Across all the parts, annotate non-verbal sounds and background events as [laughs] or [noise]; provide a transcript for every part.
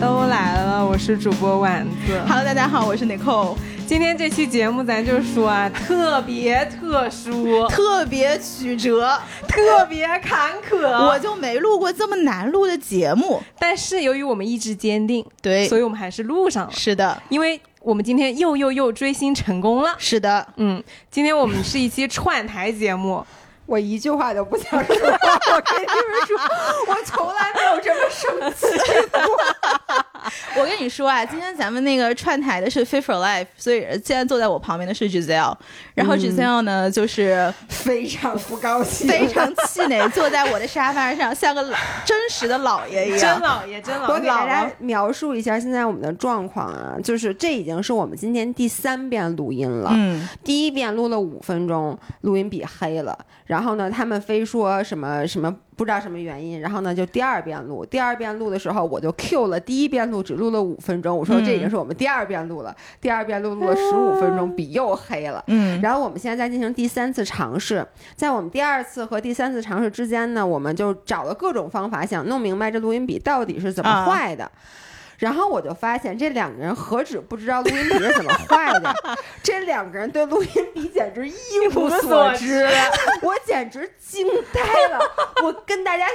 都来了，我是主播丸子。Hello，大家好，我是 Nicole，今天这期节目咱就说啊，特别特殊，特别曲折，特别坎坷。我就没录过这么难录的节目。但是由于我们意志坚定，对所以我们还是录上了。是的，因为我们今天又又又追星成功了。是的，嗯，今天我们是一期串台节目。我一句话都不想说，我跟你们说，我从来没有这么生气过。[laughs] 我跟你说啊，今天咱们那个串台的是 Fit for Life，所以现在坐在我旁边的是 Giselle，然后 Giselle 呢、就是非常不高兴，非常气馁，坐在我的沙发上，像个老真实的老爷一样。真样。老爷，真老爷，我给大家描述一下现在我们的状况啊，就是这已经是我们今天第三遍录音了。嗯，第一遍录了五分钟，录音笔黑了，然后呢，他们非说什么什么不知道什么原因，然后呢就第二遍录，第二遍录的时候我就 Q 了，第一遍录只录了五分钟，我说这已经是我们第二遍录了，第二遍录录了十五分钟，笔又黑了。嗯，然后我们现在在进行第三次尝试，在我们第二次和第三次尝试之间呢，我们就找了各种方法，想弄明白这录音笔到底是怎么啊。坏的。然后我就发现，这两个人何止不知道录音笔是怎么坏的，[laughs] 这两个人对录音笔简直一 [laughs] 无所知，我简直惊呆了。我跟大家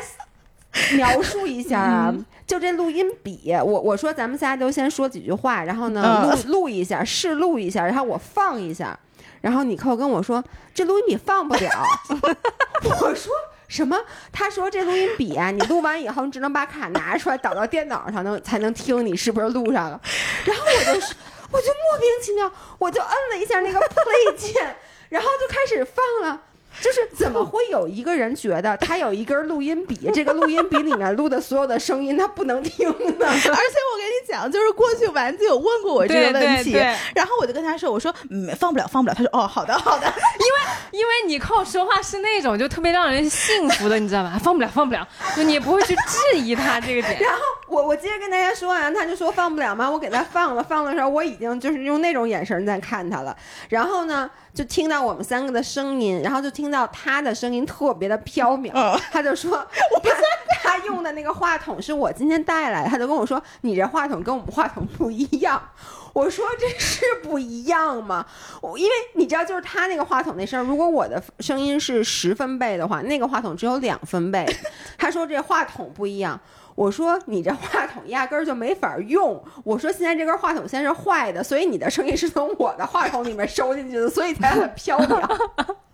描述一下啊，就这录音笔，我我说咱们仨都先说几句话，然后呢嗯录录一下，试录一下，然后我放一下，然后你扣跟我说这录音笔放不了，[laughs] 我说。什么？他说这录音笔啊，[laughs] 你录完以后，你只能把卡拿出来导到电脑上，能才能听你是不是录上了。然后我就，我就莫名其妙，我就摁了一下那个 play 键，然后就开始放了。就是怎么会有一个人觉得他有一根录音笔，这个录音笔里面录的所有的声音他不能听呢？[laughs] 而且我跟你讲，就是过去丸子有问过我这个问题，对对然后我就跟他说，我说嗯放不了，放不了。他说哦，好的，好的。[laughs] 因为因为你靠说话是那种就特别让人信服的，你知道吧？放不了，放不了，就你也不会去质疑他这个点。[laughs] 然后我我接着跟大家说完，他就说放不了吗？我给他放了，放的时候我已经就是用那种眼神在看他了。然后呢，就听到我们三个的声音，然后就听到他的声音特别的飘渺，嗯他就说我不他他用的那个话筒是我今天带来的，他就跟我说你这话筒跟我们话筒不一样。我说这是不一样吗？我因为你知道，就是他那个话筒那声儿，如果我的声音是十分贝的话，那个话筒只有两分贝。[laughs] 他说这话筒不一样。我说你这话筒压根儿就没法用。我说现在这根话筒线是坏的，所以你的声音是从我的话筒里面收进去的，所以才很飘渺。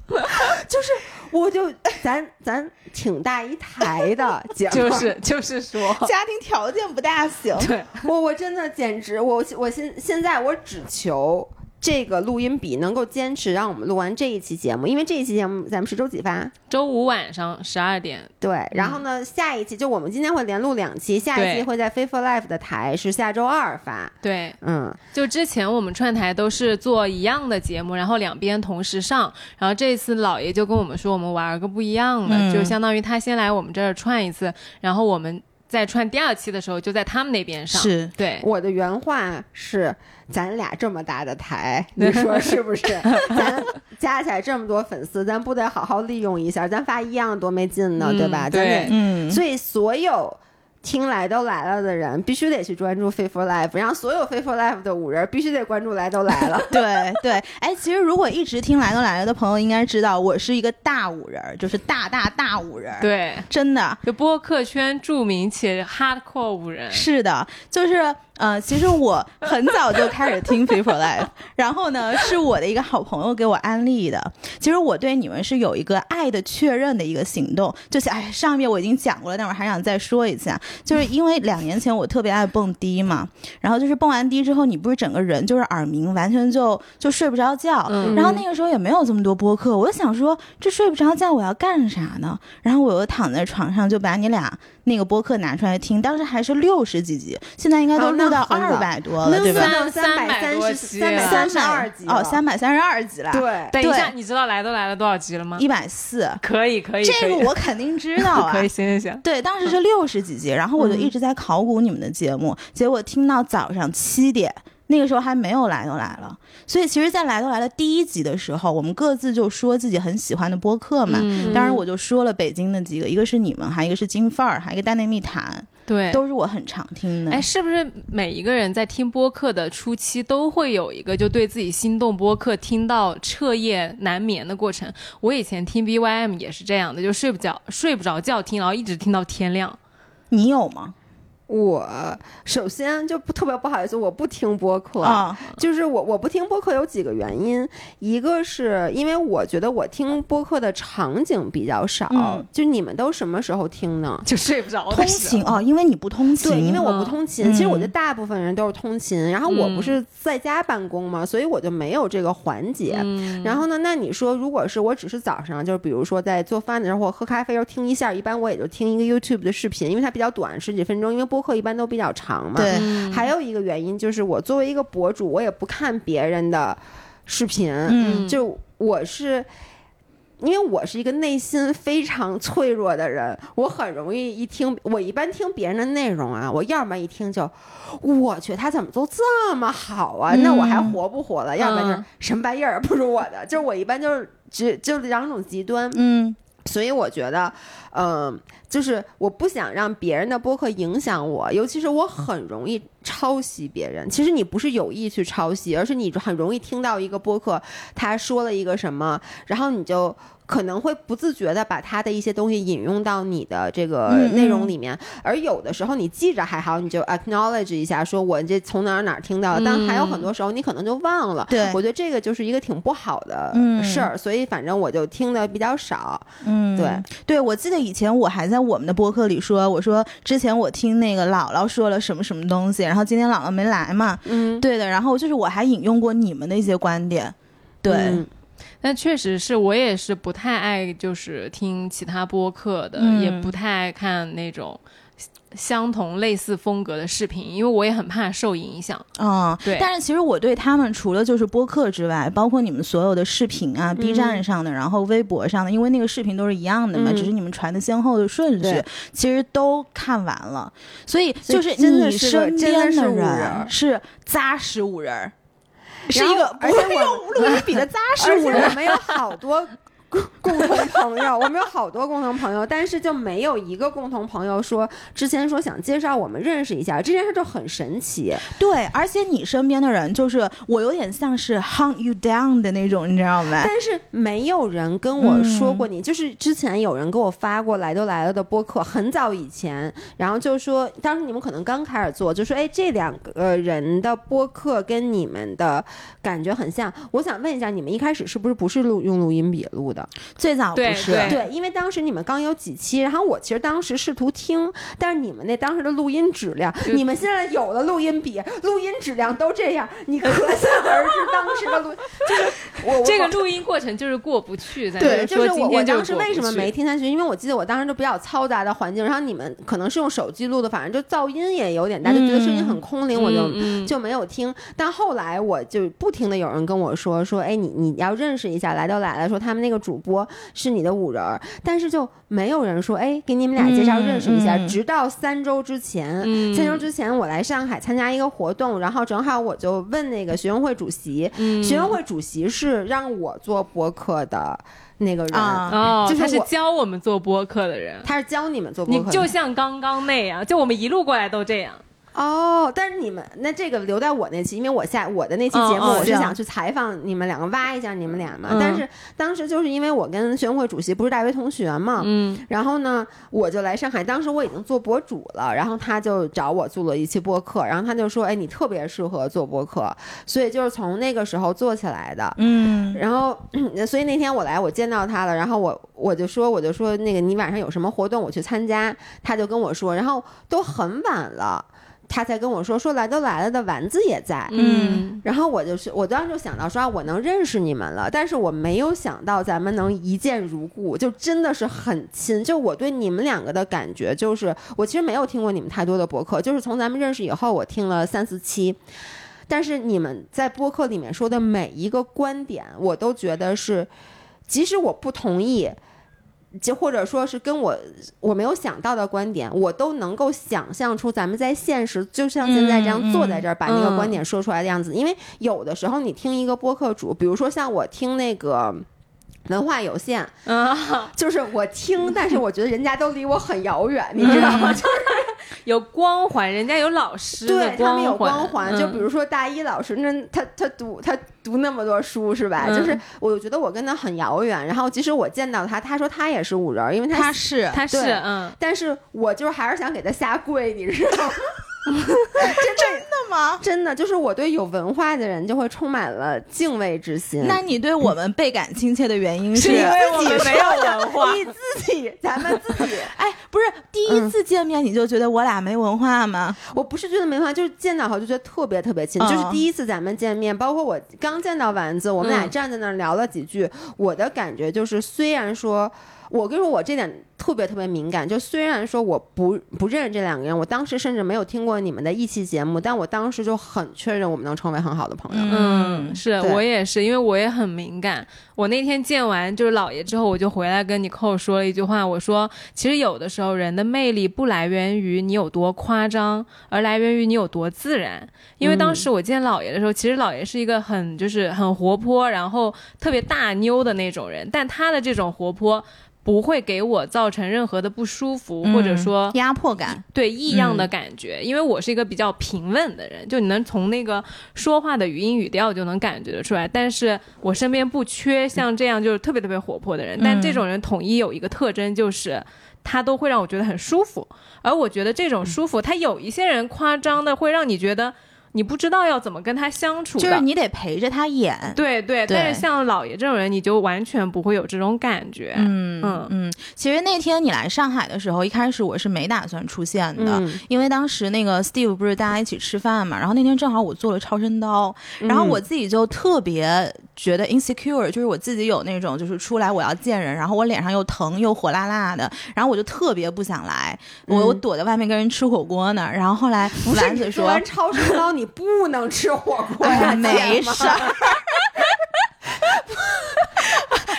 [laughs] 就是，我就咱咱挺大一台的节目，就是就是说，[laughs] 家庭条件不大行，对，我我真的简直，我我现现在我只求这个录音笔能够坚持让我们录完这一期节目，因为这一期节目咱们是周几发？周五晚上十二点，对，然后呢，下一期就我们今天会连录两期，下一期会在 Faithful Life 的台是下周二发。对，嗯，就之前我们串台都是做一样的节目，然后两边同时上，然后这次老爷就跟我们说，我们玩个不一样的，嗯。就相当于他先来我们这儿串一次，然后我们在串第二期的时候就在他们那边上，是对，我的原话是：咱俩这么大的台，[laughs] 你说是不是？咱加起来这么多粉丝，咱不得好好利用一下？咱发一样多没劲呢，嗯对吧？咱对得嗯，所以所有听来都来了的人，必须得去专注 Faithful Life，然后所有 Faithful Life 的五人必须得关注来都来了。[laughs] 对对，哎，其实如果一直听来都来了的朋友，应该知道我是一个大五人儿，就是大大大五人儿，，对，真的。就播客圈著名且 hardcore 五人，是的，就是呃，其实我很早就开始听 Free for Life，[laughs] 然后呢，是我的一个好朋友给我安利的。其实我对你们是有一个爱的确认的一个行动，就是哎，上面我已经讲过了，但我还想再说一次啊，就是因为两年前我特别爱蹦迪嘛，然后就是蹦完迪之后，你不是整个人就是耳鸣，完全就就睡不着觉。嗯然后那个时候也没有这么多播客，我就想说，这睡不着觉我要干啥呢？然后我又躺在床上就把你俩那个播客拿出来听，当时还是六十几集，现在应该都录到二百多了，对吧？三百多三十集三百三十二集哦，三百百三十二集了，，对。等一下，你知道来都来了多少集了吗？一百四，可以可以，这个我肯定知道啊 [laughs] 可。以，行行行，对，当时是六十几集，然后我就一直在考古你们的节目，结果听到早上七点，那个时候还没有来都来了。所以其实，在来都来了第一集的时候，我们各自就说自己很喜欢的播客嘛。嗯当然，我就说了北京的几个，一个是你们，还有一个是金范儿，还有一个大内密谈。对。都是我很常听的。哎，是不是每一个人在听播客的初期都会有一个就对自己心动播客听到彻夜难眠的过程？我以前听 BYM 也是这样的，就睡不着睡不着觉听，然后一直听到天亮。你有吗？我首先就不特别不好意思，我不听播客，啊，就是我我不听播客有几个原因，一个是因为我觉得我听播客的场景比较少，嗯就你们都什么时候听呢？就睡不着通勤哦，因为你不通勤，对，因为我嗯不通勤，嗯其实我觉得大部分人都是通勤，然后我不嗯是在家办公嘛，所以我就没有这个环节。嗯，然后呢？那你说，如果是我只是早上，就是比如说在做饭的时候或喝咖啡时候听一下，一般我也就听一个 YouTube 的视频，因为它比较短，十几分钟。因为播客一般都比较长嘛。对嗯还有一个原因就是，我作为一个博主，我也不看别人的视频，嗯就我是。因为我是一个内心非常脆弱的人，我很容易一听，我一般听别人的内容啊，我要么一听就，我去，他怎么都这么好啊？那我还嗯活不活了？要不然就是嗯什么玩意儿不如我的，就是我一般就是只就两种极端，嗯所以我觉得，嗯、就是我不想让别人的播客影响我，尤其是我很容易抄袭别人。其实你不是有意去抄袭，而是你很容易听到一个播客他说了一个什么，然后你就。可能会不自觉的把他的一些东西引用到你的这个内容里面，而有的时候你记着还好，你就 acknowledge 一下，说我这从哪儿哪儿听到的，但还有很多时候你可能就忘了。对我觉得这个就是一个挺不好的嗯事儿，所以反正我就听的比较少。嗯，对对，我记得以前我还在我们的播客里说，我说之前我听那个姥姥说了什么什么东西，然后今天姥姥没来嘛，嗯，对的，然后就是我还引用过你们的一些观点，对，嗯。但确实是我也是不太爱就是听其他播客的，嗯。也不太爱看那种相同类似风格的视频，因为我也很怕受影响。嗯，对但是其实我对他们除了就是播客之外，包括你们所有的视频啊、B 站上的，然后微博上的，因为那个视频都是一样的嘛，嗯只是你们传的先后的顺序对，其实都看完了。所以就是你身边的人人是扎实五人，是一个不会用录音笔的扎实五人我。们有好多共 [laughs] 共同朋友，我们有好多共同朋友，但是就没有一个共同朋友说之前说想介绍我们认识一下，这件事就很神奇。对，而且你身边的人就是我有点像是 hunt you down 的那种，你知道吗？但是没有人跟我说嗯过你，就是之前有人给我发过来都来了的播客，很早以前，然后就说当时你们可能刚开始做，就说哎这两个呃人的播客跟你们的感觉很像，我想问一下，你们一开始是不是不是录用录音笔录的？最早不对是，对。对，因为当时你们刚有几期，然后我其实当时试图听，但是你们那当时的录音质量，你们现在有了录音笔，录音质量都这样，你可想而知当时的录，[laughs] 就是我我这个录音过程就是过不去，咱对，就是我我当时为什么没听下去？因为我记得我当时就比较嘈杂的环境，然后你们可能是用手机录的，反正就噪音也有点大，就觉得声音很空灵，我就。就没有听，但后来我就不停的有人跟我说说，哎，你你要认识一下，来都来了，说他们那个主播是你的五人儿，但是就没有人说，哎，给你们俩介绍嗯认识一下。嗯直到三周之前，嗯三周之前我来上海参加一个活动，然后正好我就问那个学生会主席，嗯学生会主席是让我做播客的那个人。啊哦，就是他是教我们做播客的人，他是教你们做播客的，就像刚刚那样，就我们一路过来都这样。哦，但是你们那这个留在我那期，因为我下我的那期节目，我是想去采访你们两个，挖一下你们俩嘛。嗯但是当时就是因为我跟学生会主席不是大学同学嘛，嗯然后呢，我就来上海，当时我已经做博主了，然后他就找我做了一期播客，然后他就说，哎，你特别适合做播客，所以就是从那个时候做起来的。嗯然后，所以那天我来，我见到他了，然后我我就说，我就说那个你晚上有什么活动，我去参加。他就跟我说，然后都很晚了，他才跟我说，说来都来了的丸子也在。嗯然后我就是，我当时就想到说，啊我能认识你们了，但是我没有想到咱们能一见如故，就真的是很亲。就我对你们两个的感觉，就是我其实没有听过你们太多的博客，就是从咱们认识以后，我听了三四期。但是你们在播客里面说的每一个观点，我都觉得是，即使我不同意，就或者说是跟我我没有想到的观点，我都能够想象出咱们在现实，就像现在这样坐在这儿，把那个嗯观点说出来的样子。因为有的时候你听一个播客主，比如说像我听那个。文化有限，啊，[laughs] 就是我听，但是我觉得人家都离我很遥远，你知道吗？[laughs] 就是 [laughs] 有光环，人家有老师的对他们有光光环，嗯就比如说大一老师，那他他读他读那么多书是吧？嗯就是我觉得我跟他很遥远，然后即使我见到他，他说他也是五人儿，因为他他是他是嗯，但是我就是还是想给他下跪，你知道吗？真的吗？[laughs] 真的，就是我对有文化的人就会充满了敬畏之心。那你对我们倍感亲切的原因是因为我们没有文化。[laughs] 你自己，咱们自己，哎，不是第一次见面你就觉得我俩没文化吗？我不是觉得没文化，就是见到后就觉得特别特别亲。嗯就是第一次咱们见面，包括我刚见到丸子，我们俩嗯站在那儿聊了几句，我的感觉就是，虽然说。我跟你说，我这点特别特别敏感。就虽然说我不不认识这两个人，我当时甚至没有听过你们的一期节目，但我当时就很确认我们能成为很好的朋友。嗯，是我也是，因为我也很敏感。我那天见完就是姥爷之后，我就回来跟你扣说了一句话，我说，其实有的时候人的魅力不来源于你有多夸张，而来源于你有多自然。因为当时我见姥爷的时候，其实姥爷是一个很就是很活泼，然后特别大妞的那种人，但他的这种活泼。不会给我造成任何的不舒服，或者说压迫感，对异样的感觉，因为我是一个比较平稳的人，就你能从那个说话的语音语调就能感觉得出来。但是我身边不缺像这样就是特别特别活泼的人，但这种人统一有一个特征就是。他都会让我觉得很舒服，而我觉得这种舒服，他有一些人夸张的会让你觉得你不知道要怎么跟他相处，就是你得陪着他演。对对，对但是像老爷这种人，你就完全不会有这种感觉。嗯嗯嗯，其实那天你来上海的时候，一开始我是没打算出现的，嗯因为当时那个 Steve 不是大家一起吃饭嘛，然后那天正好我做了超声刀，然后我自己就特别觉得 insecure，就是我自己有那种就是出来我要见人，然后我脸上又疼又火辣辣的，然后我就特别不想来，我我躲在外面跟人吃火锅呢，然后后来丸子说超声刀，你不能吃火锅呀、没事儿。[laughs]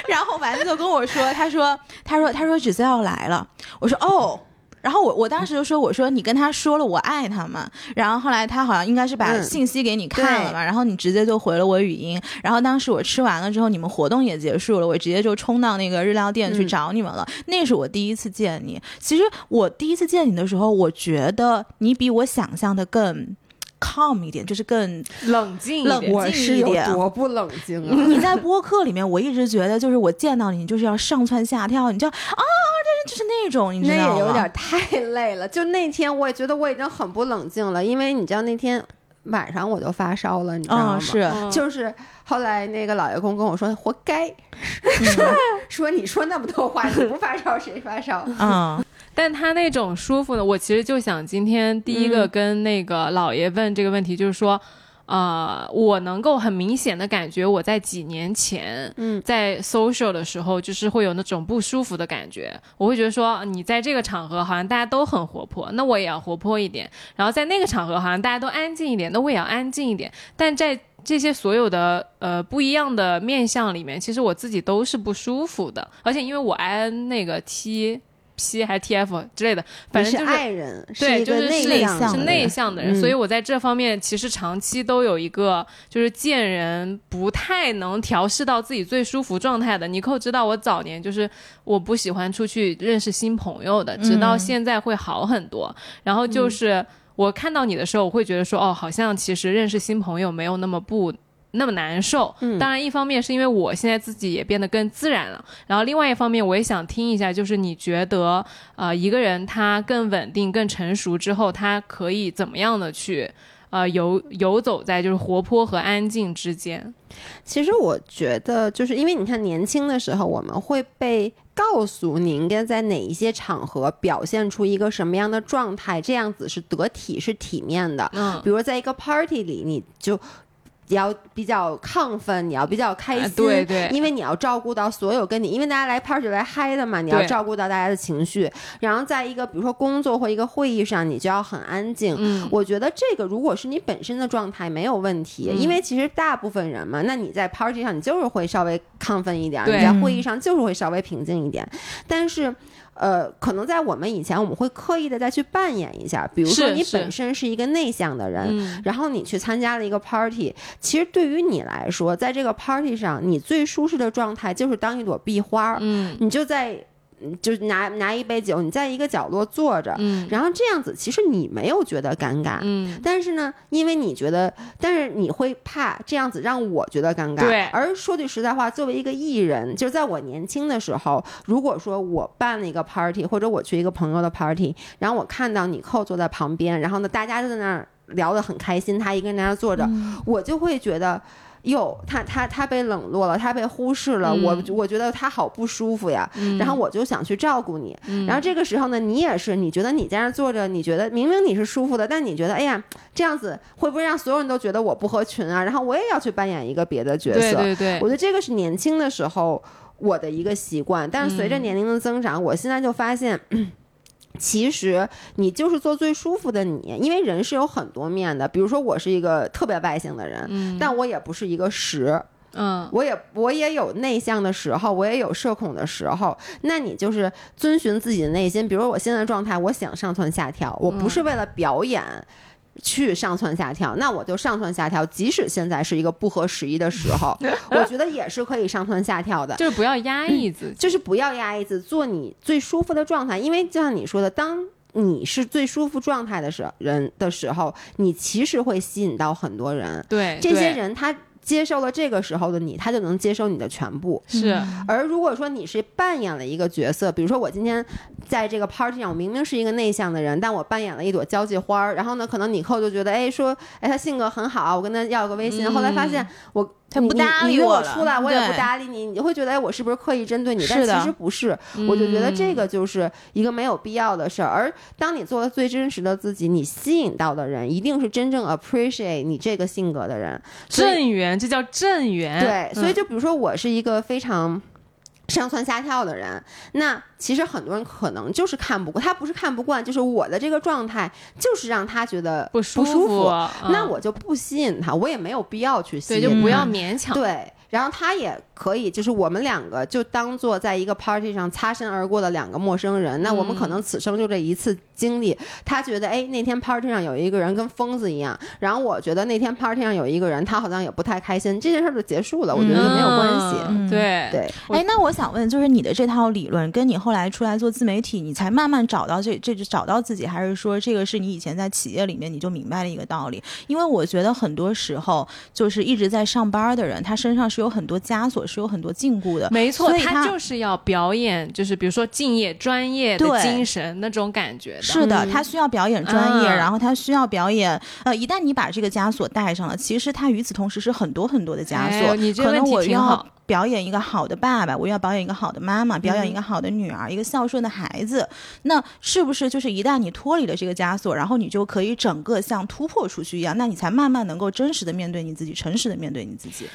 然后丸子就跟我说，他说，他说，他说芷思要来了。我说哦。然后我我当时就说，我说你跟他说了我爱他嘛。然后后来他好像应该是把嗯信息给你看了嘛，对然后你直接就回了我语音。然后当时我吃完了之后，你们活动也结束了，我直接就冲到那个日料店去嗯找你们了。那是我第一次见你。其实我第一次见你的时候，我觉得你比我想象的更 calm 一点，就是更冷静一冷点，我是有静一点多不冷静啊！你在播客里面，我一直觉得就是我见到你，你就是要上蹿下跳，你就啊，这就是那种，你知那道吗？也有点太累了。就那天，我也觉得我已经很不冷静了，因为你知道那天晚上我就发烧了，你知道吗？嗯，是，嗯就是后来那个老爷公跟我说，活该，说 [laughs] 说你说那么多话，你不发烧谁发烧？嗯但他那种舒服呢，我其实就想今天第一个嗯。跟那个老爷问这个问题，就是说，呃，我能够很明显的感觉我在几年前，嗯。在 social 的时候，就是会有那种不舒服的感觉，我会觉得说，你在这个场合好像大家都很活泼，那我也要活泼一点，然后在那个场合好像大家都安静一点，那我也要安静一点，但在这些所有的呃不一样的面相里面，其实我自己都是不舒服的，而且因为我 I N 那个 T P 还是 T F 之类的，反正就是是爱人，对，就是是内向的是内人向的人，嗯所以我在这方面其实长期都有一个就是见人不太能调试到自己最舒服状态的。尼寇知道我早年就是我不喜欢出去认识新朋友的，直到嗯现在会好很多。然后就是我看到你的时候，我会觉得说哦，好像其实认识新朋友没有那么不。那么难受，嗯当然一方面是因为我现在自己也变得更自然了，然后另外一方面我也想听一下，就是你觉得呃一个人他更稳定、更成熟之后，他可以怎么样的去呃游游走在就是活泼和安静之间？其实我觉得，就是因为你看，年轻的时候我们会被告诉你应该在哪一些场合表现出一个什么样的状态，这样子是得体、是体面的。嗯，比如在一个 party 里，你就。你要比较亢奋，你要比较开心，哎对对因为你要照顾到所有跟你，因为大家来 party 来嗨的嘛，你要照顾到大家的情绪。然后在一个比如说工作或一个会议上，你就要很安静。嗯我觉得这个如果是你本身的状态没有问题，嗯因为其实大部分人嘛，那你在 party 上你就是会稍微亢奋一点，你在会议上就是会稍微平静一点，但是。呃，可能在我们以前，我们会刻意的再去扮演一下，比如说你本身是一个内向的人，嗯。然后你去参加了一个 party，其实对于你来说，在这个 party 上，你最舒适的状态就是当一朵壁花儿，嗯。你就在嗯就是拿拿一杯酒，你在一个角落坐着，嗯然后这样子，其实你没有觉得尴尬，嗯，但是呢，因为你觉得，但是你会怕这样子让我觉得尴尬。对而说句实在话，作为一个艺人，就是在我年轻的时候，如果说我办了一个 party，或者我去一个朋友的 party，然后我看到你扣坐在旁边，然后呢，大家都在那儿聊得很开心，他一个人在那儿坐着，嗯我就会觉得。哟，他他他被冷落了，他被忽视了，嗯我我觉得他好不舒服呀。然后我就想去照顾你，嗯然后这个时候呢，你也是，你觉得你在那儿坐着，你觉得明明你是舒服的，但你觉得，哎呀，这样子会不会让所有人都觉得我不合群啊？然后我也要去扮演一个别的角色。对对对我，觉得这个是年轻的时候我的一个习惯，但是随着嗯年龄的增长，我现在就发现。其实你就是做最舒服的你，因为人是有很多面的。比如说，我是一个特别外向的人，嗯但我也不是一个十。嗯我也我也有内向的时候，我也有社恐的时候。那你就是遵循自己的内心。比如说我现在的状态，我想上蹿下跳，我不是为了表演。去上蹿下跳，那我就上蹿下跳。即使现在是一个不合时宜的时候，[laughs] 我觉得也是可以上蹿下跳的。就是不要压抑自己，就是不要压抑自己，做你最舒服的状态。因为就像你说的，当你是最舒服状态的时人的时候，你其实会吸引到很多人。对这些人他接受了这个时候的你，他就能接受你的全部。是而如果说你是扮演了一个角色，比如说我今天在这个 party 上，我明明是一个内向的人，但我扮演了一朵交际花儿，然后呢，可能你扣就觉得，哎，说，哎，他性格很好，我跟他要个微信，后来发现我你他不搭理我了我出来，我也不搭理你，你就会觉得，哎，我是不是刻意针对你？但是其实不是，我就觉得这嗯个就是一个没有必要的事儿。而当你做了最真实的自己，你吸引到的人一定是真正 appreciate 你这个性格的人。正缘，这叫正缘。对，所以嗯就比如说我是一个非常。上蹿下跳的人，那其实很多人可能就是看不惯，他不是看不惯，就是我的这个状态就是让他觉得不舒舒服那嗯我就不吸引他，我也没有必要去吸引他。就不要勉强。对，然后他也可以，就是我们两个就当做在一个 party 上擦身而过的两个陌生人。那我们可嗯能此生就这一次经历。他觉得，哎，那天 party 上有一个人跟疯子一样，然后我觉得那天 party 上有一个人，他好像也不太开心，这件事儿就结束了。我觉得就没有关系。嗯对对，哎，那我想问，就是你的这套理论，跟你后来出来做自媒体，你才慢慢找到这这就找到自己，还是说这个是你以前在企业里面你就明白了一个道理？因为我觉得很多时候，就是一直在上班的人，他身上是有很多枷锁，是有很多禁锢的。没错，他就是要表演，就是比如说敬业、专业的对精神那种感觉的。是的，他需要表演专业，啊然后他需要表演。呃，一旦你把这个枷锁带上了，其实他与此同时是很多很多的枷锁。哎你这可个问题能我要挺好。表演一个好的爸爸，我要表演一个好的妈妈，表演一个好的女儿，一个孝顺的孩子。那是不是就是一旦你脱离了这个枷锁，然后你就可以整个像突破出去一样，那你才慢慢能够真实的面对你自己，诚实的面对你自己。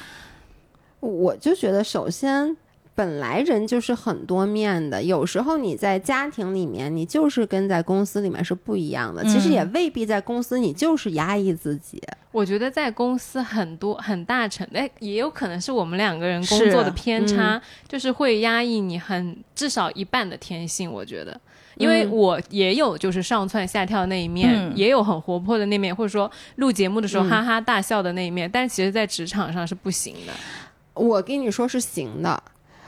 我就觉得，首先。本来人就是很多面的，有时候你在家庭里面，你就是跟在公司里面是不一样的。其实也嗯未必在公司你就是压抑自己。我觉得在公司很多很大程度，哎，也有可能是我们两个人工作的偏差，就是会压抑你很至少一半的天性。我觉得。因为嗯我也有就是上蹿下跳的那一面，嗯也有很活泼的那面，或者说录节目的时候嗯哈哈大笑的那一面，但其实，在职场上是不行的。我跟你说是行的。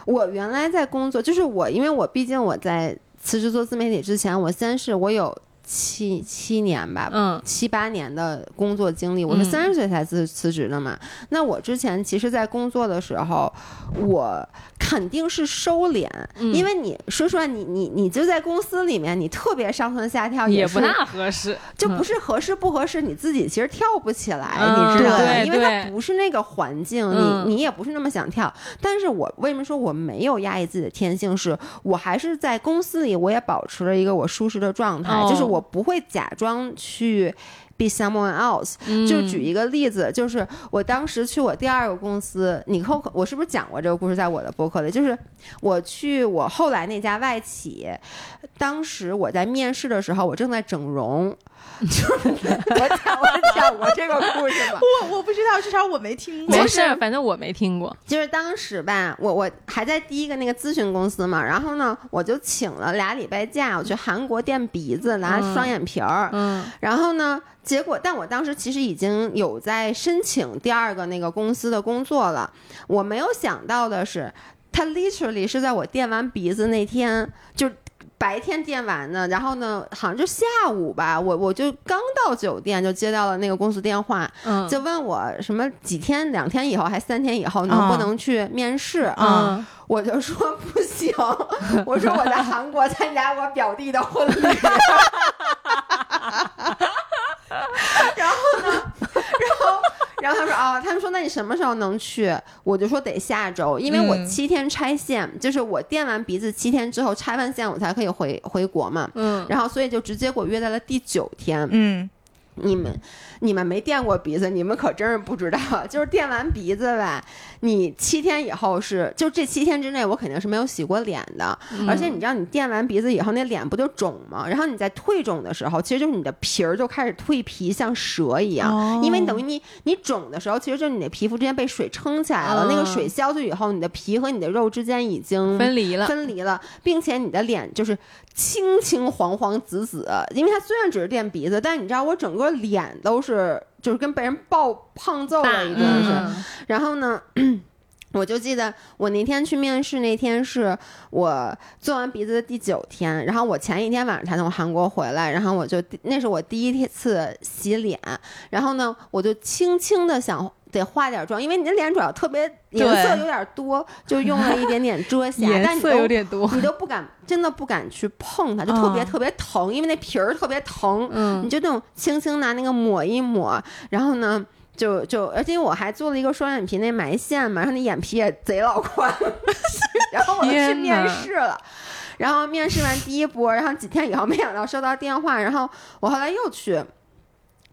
我原来在工作，就是我，因为我毕竟我在辞职做自媒体之前，我先是我有七七年吧，嗯七八年的工作经历，我是嗯三十岁才辞辞职的嘛。那我之前其实，在工作的时候，我肯定是收敛，嗯因为你说实话，你你你就在公司里面，你特别上蹿下跳是也不大合适，就不是是合适不合适，你自己其实跳不起来，嗯你知道吗？对因为它不是那个环境，嗯你你也不是那么想跳。但是我为什么说我没有压抑自己的天性？是我还是在公司里，我也保持了一个我舒适的状态，哦就是我不会假装去。be someone else，、嗯就举一个例子，就是我当时去我第二个公司，你后我是不是讲过这个故事在我的博客里？就是我去我后来那家外企，当时我在面试的时候，我正在整容，就是我讲我讲过这个故事吗？我我不知道，至少我没听过没事儿，反正我没听过。就是当时吧，我我还在第一个那个咨询公司嘛，然后呢，我就请了俩礼拜假，我去韩国垫鼻子，拿嗯双眼皮儿，嗯然后呢，结果，但我当时其实已经有在申请第二个那个公司的工作了。我没有想到的是，他 literally 是在我垫完鼻子那天就。白天电完呢，然后呢，好像就下午吧，我我就刚到酒店就接到了那个公司电话，嗯就问我什么几天、两天以后还三天以后能不能去面试啊？嗯我就说不行，我说我在韩国参加我表弟的婚礼，[laughs] 然后呢，然后他说啊，他们说那你什么时候能去？我就说得下周，因为我嗯七天拆线，就是我垫完鼻子七天之后拆完线，我才可以回回国嘛。嗯，然后所以就直接给我约在了第九天。嗯你们你们没垫过鼻子，你们可真是不知道。[laughs] 就是垫完鼻子吧，你七天以后是，就这七天之内，我肯定是没有洗过脸的。嗯而且你知道，你垫完鼻子以后，那脸不就肿吗？然后你在退肿的时候，其实就是你的皮儿就开始蜕皮，像蛇一样。哦因为你等于你你肿的时候，其实就是你的皮肤之间被水撑起来了，哦那个水消去以后，你的皮和你的肉之间已经分离了，分离了，并且你的脸就是青青黄黄紫紫，因为它虽然只是垫鼻子，但你知道我整个脸都是就是跟被人暴胖揍了一顿似的。嗯然后呢？[clears throat] 我就记得我那天去面试那天是我做完鼻子的第九天，然后我前一天晚上才从韩国回来，然后我就那是我第一次洗脸，然后呢我就轻轻的想得化点妆，因为你的脸主要特别颜色有点多，就用了一点点遮瑕，但你都有点多，你都不敢，真的不敢去碰它，就特别嗯特别疼，因为那皮儿特别疼，你嗯就那种轻轻拿那个抹一抹，然后呢，就就，而且我还做了一个双眼皮那埋线嘛，然后那眼皮也贼老宽，[laughs] 然后我就去面试了。然后面试完第一波，然后几天以后没想到收到电话，然后我后来又去，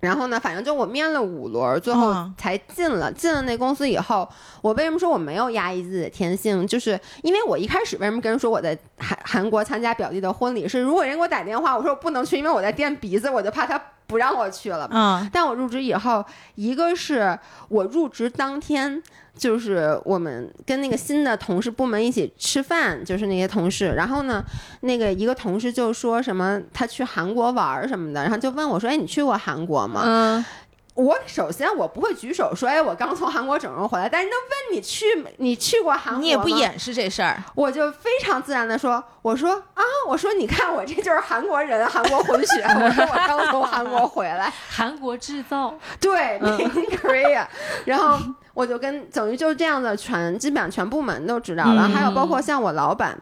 然后呢，反正就我面了五轮，最后嗯才进了。进了那公司以后，我为什么说我没有压抑自己的天性？就是因为我一开始为什么跟人说我在韩韩国参加表弟的婚礼，是如果人给我打电话，我说我不能去，因为我在垫鼻子，我就怕他不让我去了。嗯但我入职以后，一个是我入职当天，就是我们跟那个新的同事部门一起吃饭，就是那些同事，然后呢，那个一个同事就说什么他去韩国玩儿什么的，然后就问我说：“哎，你去过韩国吗？”嗯，我首先我不会举手说：“哎，我刚从韩国整容回来。”但人家问你去你去过韩国吗？你也不掩饰这事儿，我就非常自然的说，我说啊，我说你看我这就是韩国人，韩国混血，[laughs] 我说我刚从韩国回来，韩国制造，对，Made in Korea，然后我就跟等于就是这样的全基本上全部门都知道了，嗯还有包括像我老板。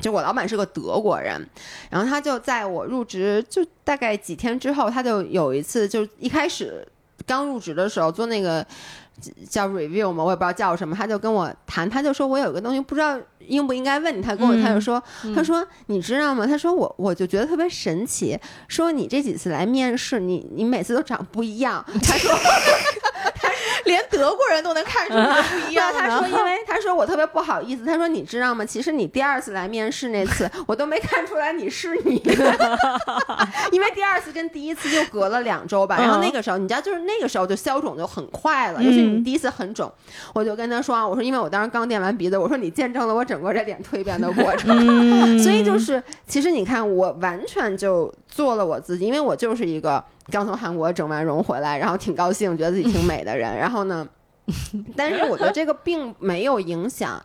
就我老板是个德国人，然后他就在我入职就大概几天之后，他就有一次就一开始刚入职的时候做那个叫 review 嘛，我也不知道叫什么，他就跟我谈，他就说我有一个东西不知道应不应该问你，他跟我、嗯他就说，他说你知道吗？他说我我就觉得特别神奇，说你这几次来面试，你你每次都长不一样。他说连德国人都能看出来不一样 [laughs] 他说。因为 [laughs] 他说我特别不好意思，他说你知道吗？其实你第二次来面试那次，我都没看出来你是你，[laughs] 因为第二次跟第一次就隔了两周吧。然后那个时候，你知道，就是那个时候就消肿就很快了，尤其你第一次很肿，我就跟他说啊，我说因为我当时刚垫完鼻子，我说你见证了我整个这脸蜕变的过程。嗯所以就是，其实你看，我完全就做了我自己，因为我就是一个刚从韩国整完容回来，然后挺高兴，觉得自己挺美的人。然后呢，[laughs] 但是我觉得这个并没有影响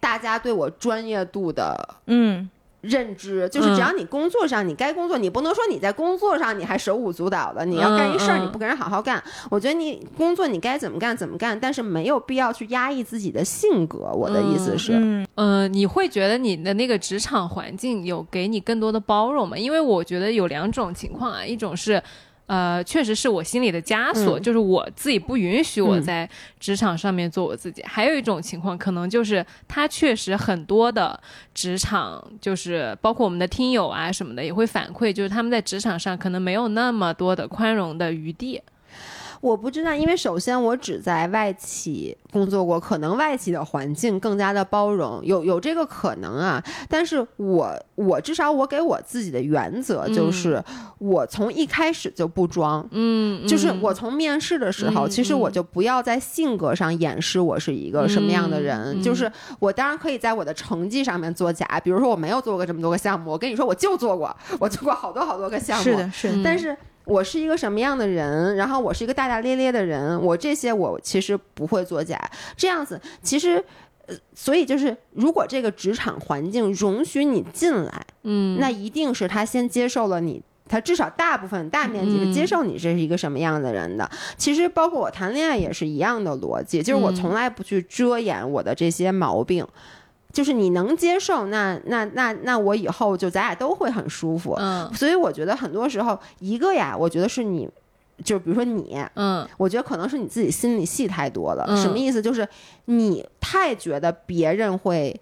大家对我专业度的嗯，认知，就是只要你工作上你该工作，你不能说你在工作上你还手舞足蹈的，你要干一事儿你不跟人好好干。我觉得你工作你该怎么干怎么干，但是没有必要去压抑自己的性格。我的意思是，嗯呃，你会觉得你的那个职场环境有给你更多的包容吗？因为我觉得有两种情况啊，一种是。呃，确实是我心里的枷锁，嗯就是我自己不允许我嗯在职场上面做我自己。还有一种情况，可能就是他确实很多的职场，就是包括我们的听友啊什么的，也会反馈，就是他们在职场上可能没有那么多的宽容的余地。我不知道，因为首先我只在外企工作过，可能外企的环境更加的包容，有有这个可能啊。但是我我至少我给我自己的原则就是，我从一开始就不装。嗯，就是嗯我从面试的时候，嗯其实我嗯就不要在性格上掩饰我是一个什么样的人。嗯就是我当然可以在我的成绩上面作假，比如说我没有做过这么多个项目，我跟你说我就做过，我做过好多好多个项目。是的，是的，嗯但是我是一个什么样的人，然后我是一个大大咧咧的人，我这些我其实不会作假。这样子，其实。呃所以就是如果这个职场环境容许你进来，嗯，那一定是他先接受了你。他至少大部分大面积的嗯接受你这是一个什么样的人的。其实包括我谈恋爱也是一样的逻辑，就是我嗯从来不去遮掩我的这些毛病。就是你能接受，那那那那我以后就咱俩都会很舒服。嗯所以我觉得很多时候，一个呀，我觉得是你，就比如说你，嗯我觉得可能是你自己心里戏太多了。嗯什么意思？就是你太觉得别人会。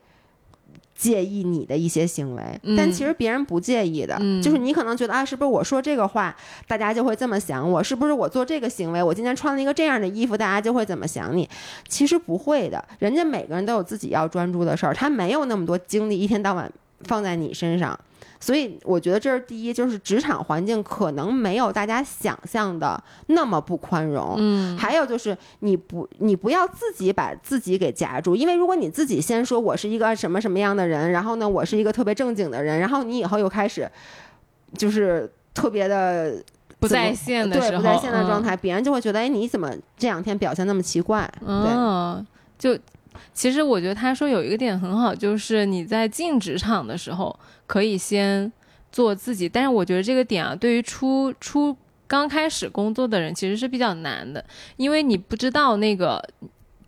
介意你的一些行为，嗯但其实别人不介意的。嗯就是你可能觉得啊，是不是我说这个话，大家就会这么想我？是不是我做这个行为，我今天穿了一个这样的衣服，大家就会怎么想你？其实不会的，人家每个人都有自己要专注的事儿，他没有那么多精力一天到晚放在你身上。所以我觉得这是第一，就是职场环境可能没有大家想象的那么不宽容。嗯，还有就是你不你不要自己把自己给夹住，因为如果你自己先说我是一个什么什么样的人，然后呢我是一个特别正经的人，然后你以后又开始就是特别的不在线的时候，对不在线的状嗯态，别人就会觉得哎你怎么这两天表现那么奇怪？对，嗯，就其实我觉得他说有一个点很好，就是你在进职场的时候可以先做自己，但是我觉得这个点啊，对于初初刚开始工作的人其实是比较难的，因为你不知道那个。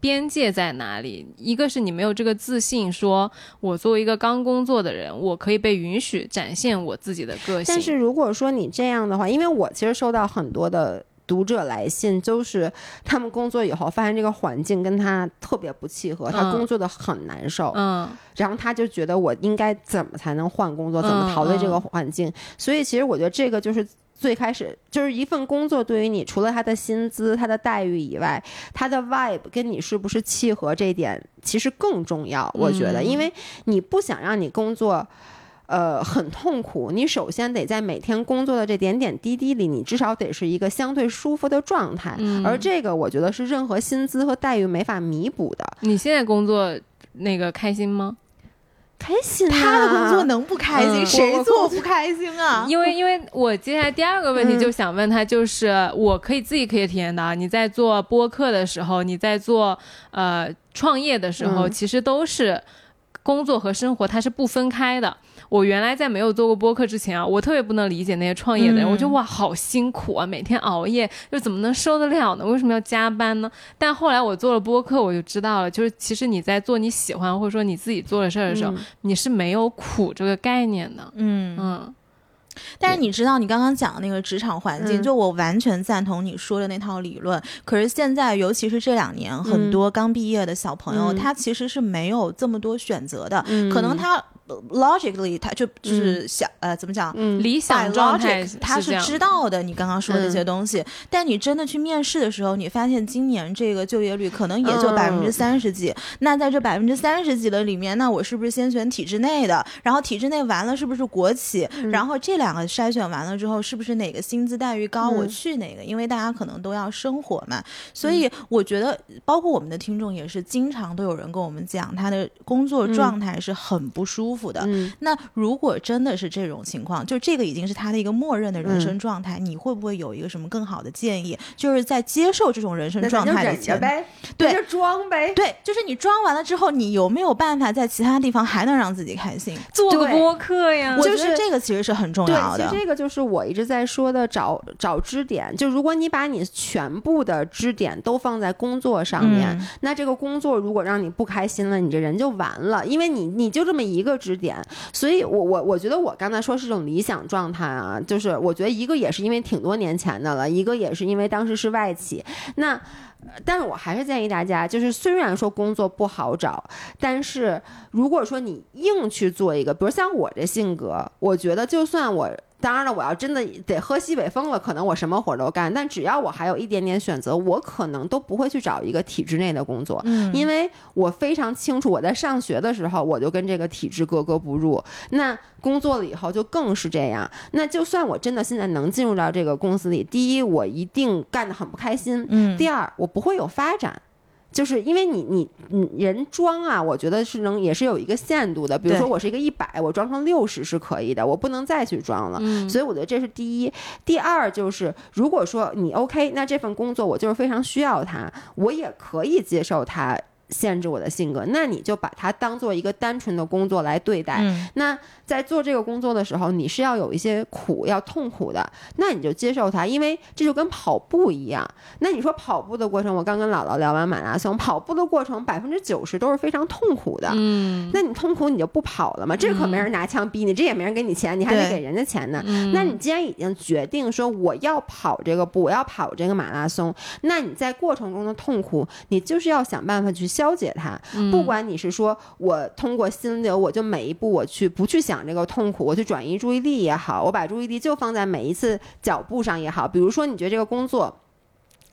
边界在哪里？一个是你没有这个自信，说我作为一个刚工作的人，我可以被允许展现我自己的个性。但是如果说你这样的话，因为我其实收到很多的读者来信，就是他们工作以后发现这个环境跟他特别不契合，他嗯工作的很难受，嗯然后他就觉得我应该怎么才能换工作，嗯怎么逃离这个环境。所以其实我觉得这个就是。最开始就是一份工作，对于你除了他的薪资、他的待遇以外，他的 vibe 跟你是不是契合这一点其实更重要。我觉得，嗯因为你不想让你工作。呃，很痛苦。你首先得在每天工作的这点点滴滴里，你至少得是一个相对舒服的状态。嗯而这个，我觉得是任何薪资和待遇没法弥补的。你现在工作那个开心吗？开心、啊，他的工作能不开心？嗯谁做不开心啊？[laughs] 因为因为我接下来第二个问题嗯就想问他，就是我可以自己可以体验到，你在做播客的时候，你在做呃创业的时候，嗯其实都是工作和生活它是不分开的。我原来在没有做过播客之前啊，我特别不能理解那些创业的人，嗯我觉得哇好辛苦啊，每天熬夜，又怎么能受得了呢？为什么要加班呢？但后来我做了播客，我就知道了，就是其实你在做你喜欢或者说你自己做的事儿的时候，嗯你是没有苦这个概念的。嗯嗯但是你知道，你刚刚讲的那个职场环境，嗯就我完全赞同你说的那套理论。可是现在，尤其是这两年，很嗯多刚毕业的小朋友，嗯他其实是没有这么多选择的。嗯可能他呃 logically 他就就是想、呃怎么讲？嗯理想状态 logic，他是知道的，你刚刚说的这些东西，但你真的去面试的时候，你发现今年这个就业率可能也就嗯百分之三十几。那在这百分之三十几的里面，那我是不是先选体制内的？然后体制内完了是不是国企？然后这两个筛选完了之后，是不是哪个薪资待遇高，我嗯去哪个？因为大家可能都要生活嘛，所以我觉得，包括我们的听众也是，经常都有人跟我们讲，他的工作状态是很不舒服的。嗯那如果真的是这种情况，就这个已经是他的一个默认的人生状态，你会不会有一个什么更好的建议？就是在接受这种人生状态的前，呗，对就装呗。对，就是你装完了之后，你有没有办法在其他地方还能让自己开心？做个播客呀我，就是觉得这个其实是很重要，的其实。这个就是我一直在说的找找支点。就如果你把你全部的支点都放在工作上面，嗯那这个工作如果让你不开心了，你这人就完了，因为你你就这么一个支点。所以我我我觉得我刚才说是种理想状态啊，就是我觉得一个也是因为挺多年前的了，一个也是因为当时是外企。那但是我还是建议大家，就是虽然说工作不好找，但是如果说你硬去做一个，比如像我这性格，我觉得就算我。当然了，我要真的得喝西北风了，可能我什么活都干。但只要我还有一点点选择，我可能都不会去找一个体制内的工作，嗯因为我非常清楚，我在上学的时候我就跟这个体制格格不入。那工作了以后就更是这样。那就算我真的现在能进入到这个公司里，第一，我一定干得很不开心；嗯第二，我不会有发展。就是因为你你你人装啊，我觉得是能也是有一个限度的。比如说我是一个一百，我装成六十是可以的，我不能再去装了。嗯，所以我觉得这是第一。第二就是，如果说你 OK，那这份工作我就是非常需要它，我也可以接受它。限制我的性格，那你就把它当做一个单纯的工作来对待。嗯那在做这个工作的时候，你是要有一些苦，要痛苦的，那你就接受它，因为这就跟跑步一样。那你说跑步的过程，我刚跟姥姥聊完马拉松，跑步的过程百分之九十都是非常痛苦的。嗯，那你痛苦你就不跑了吗？这可没人拿枪逼你，这也没人给你钱，你还得给人家钱呢。嗯那你既然已经决定说我要跑这个步，我要跑这个马拉松，那你在过程中的痛苦，你就是要想办法去消解它。嗯不管你是说我通过心流，我就每一步我去不去想这个痛苦，我去转移注意力也好，我把注意力就放在每一次脚步上也好。比如说，你觉得这个工作。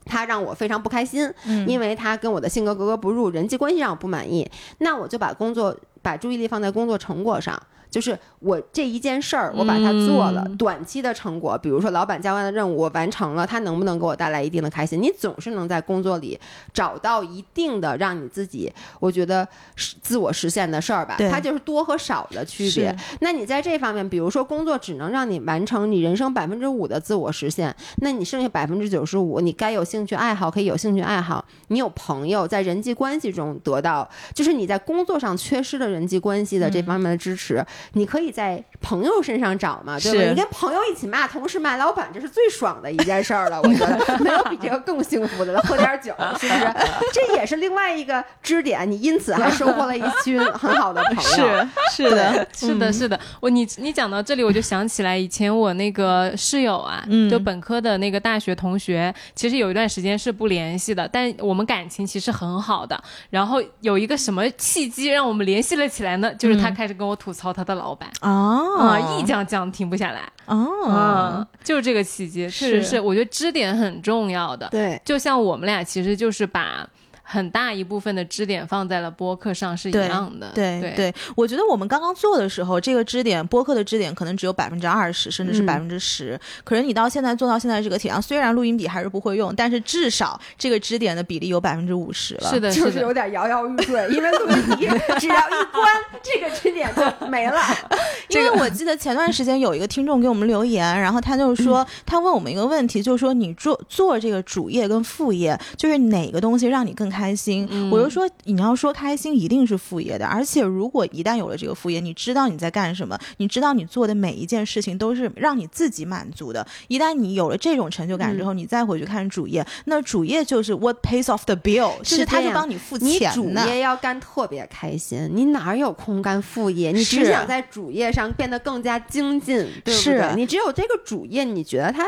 它让我非常不开心，嗯因为它跟我的性格格格不入，人际关系让我不满意。那我就把工作把注意力放在工作成果上，就是我这一件事儿，我把它做了，嗯短期的成果，比如说老板交完的任务我完成了，他能不能给我带来一定的开心？你总是能在工作里找到一定的让你自己，我觉得是自我实现的事儿吧。对它就是多和少的区别。那你在这方面，比如说工作只能让你完成你人生百分之五的自我实现，那你剩下百分之九十五，你该有兴趣爱好可以有兴趣爱好，你有朋友在人际关系中得到，就是你在工作上缺失的人际关系的这方面的支持，你可以在朋友身上找嘛，对吧？是你跟朋友一起骂同事、骂老板，这是最爽的一件事儿了，我觉得 [laughs] 没有比这个更幸福的了。喝点酒，[laughs] 是不是？这也是另外一个支点，你因此还收获了一群很好的朋友。是是的，是的，是的，我你你讲到这里，我就想起来以前我那个室友啊，嗯就本科的那个大学同学，其实有一段时间是不联系的，但我们感情其实很好的。然后有一个什么契机让我们联系了起来呢？就是他开始跟我吐槽他的老板。哦。啊，一讲讲停不下来。哦。啊，就是这个契机，确实是是，我觉得支点很重要的。对，就像我们俩其实就是把很大一部分的支点放在了播客上是一样的。对对对，我觉得我们刚刚做的时候，这个支点播客的支点可能只有百分之二十，甚至是嗯百分之十。可是你到现在做到现在这个体量，虽然录音笔还是不会用，但是至少这个支点的比例有百分之五十了。是的，就是有点摇摇欲坠，因为录音笔只要一关，这个支点就没了。[laughs] 因为我记得前段时间有一个听众给我们留言，然后他就说，他问我们一个问题，就是说你做做这个主业跟副业，就是哪个东西让你更开心？我就说你要说开心，一定是副业的。而且如果一旦有了这个副业，你知道你在干什么，你知道你做的每一件事情都是让你自己满足的。一旦你有了这种成就感之后，你再回去看主业，那主业就是 what pays off the bill，就是他就帮你付钱你主。业要干特别开心，你哪有空干副业？你只想在主业上变得更加精进，对不对？你只有这个主业，你觉得它，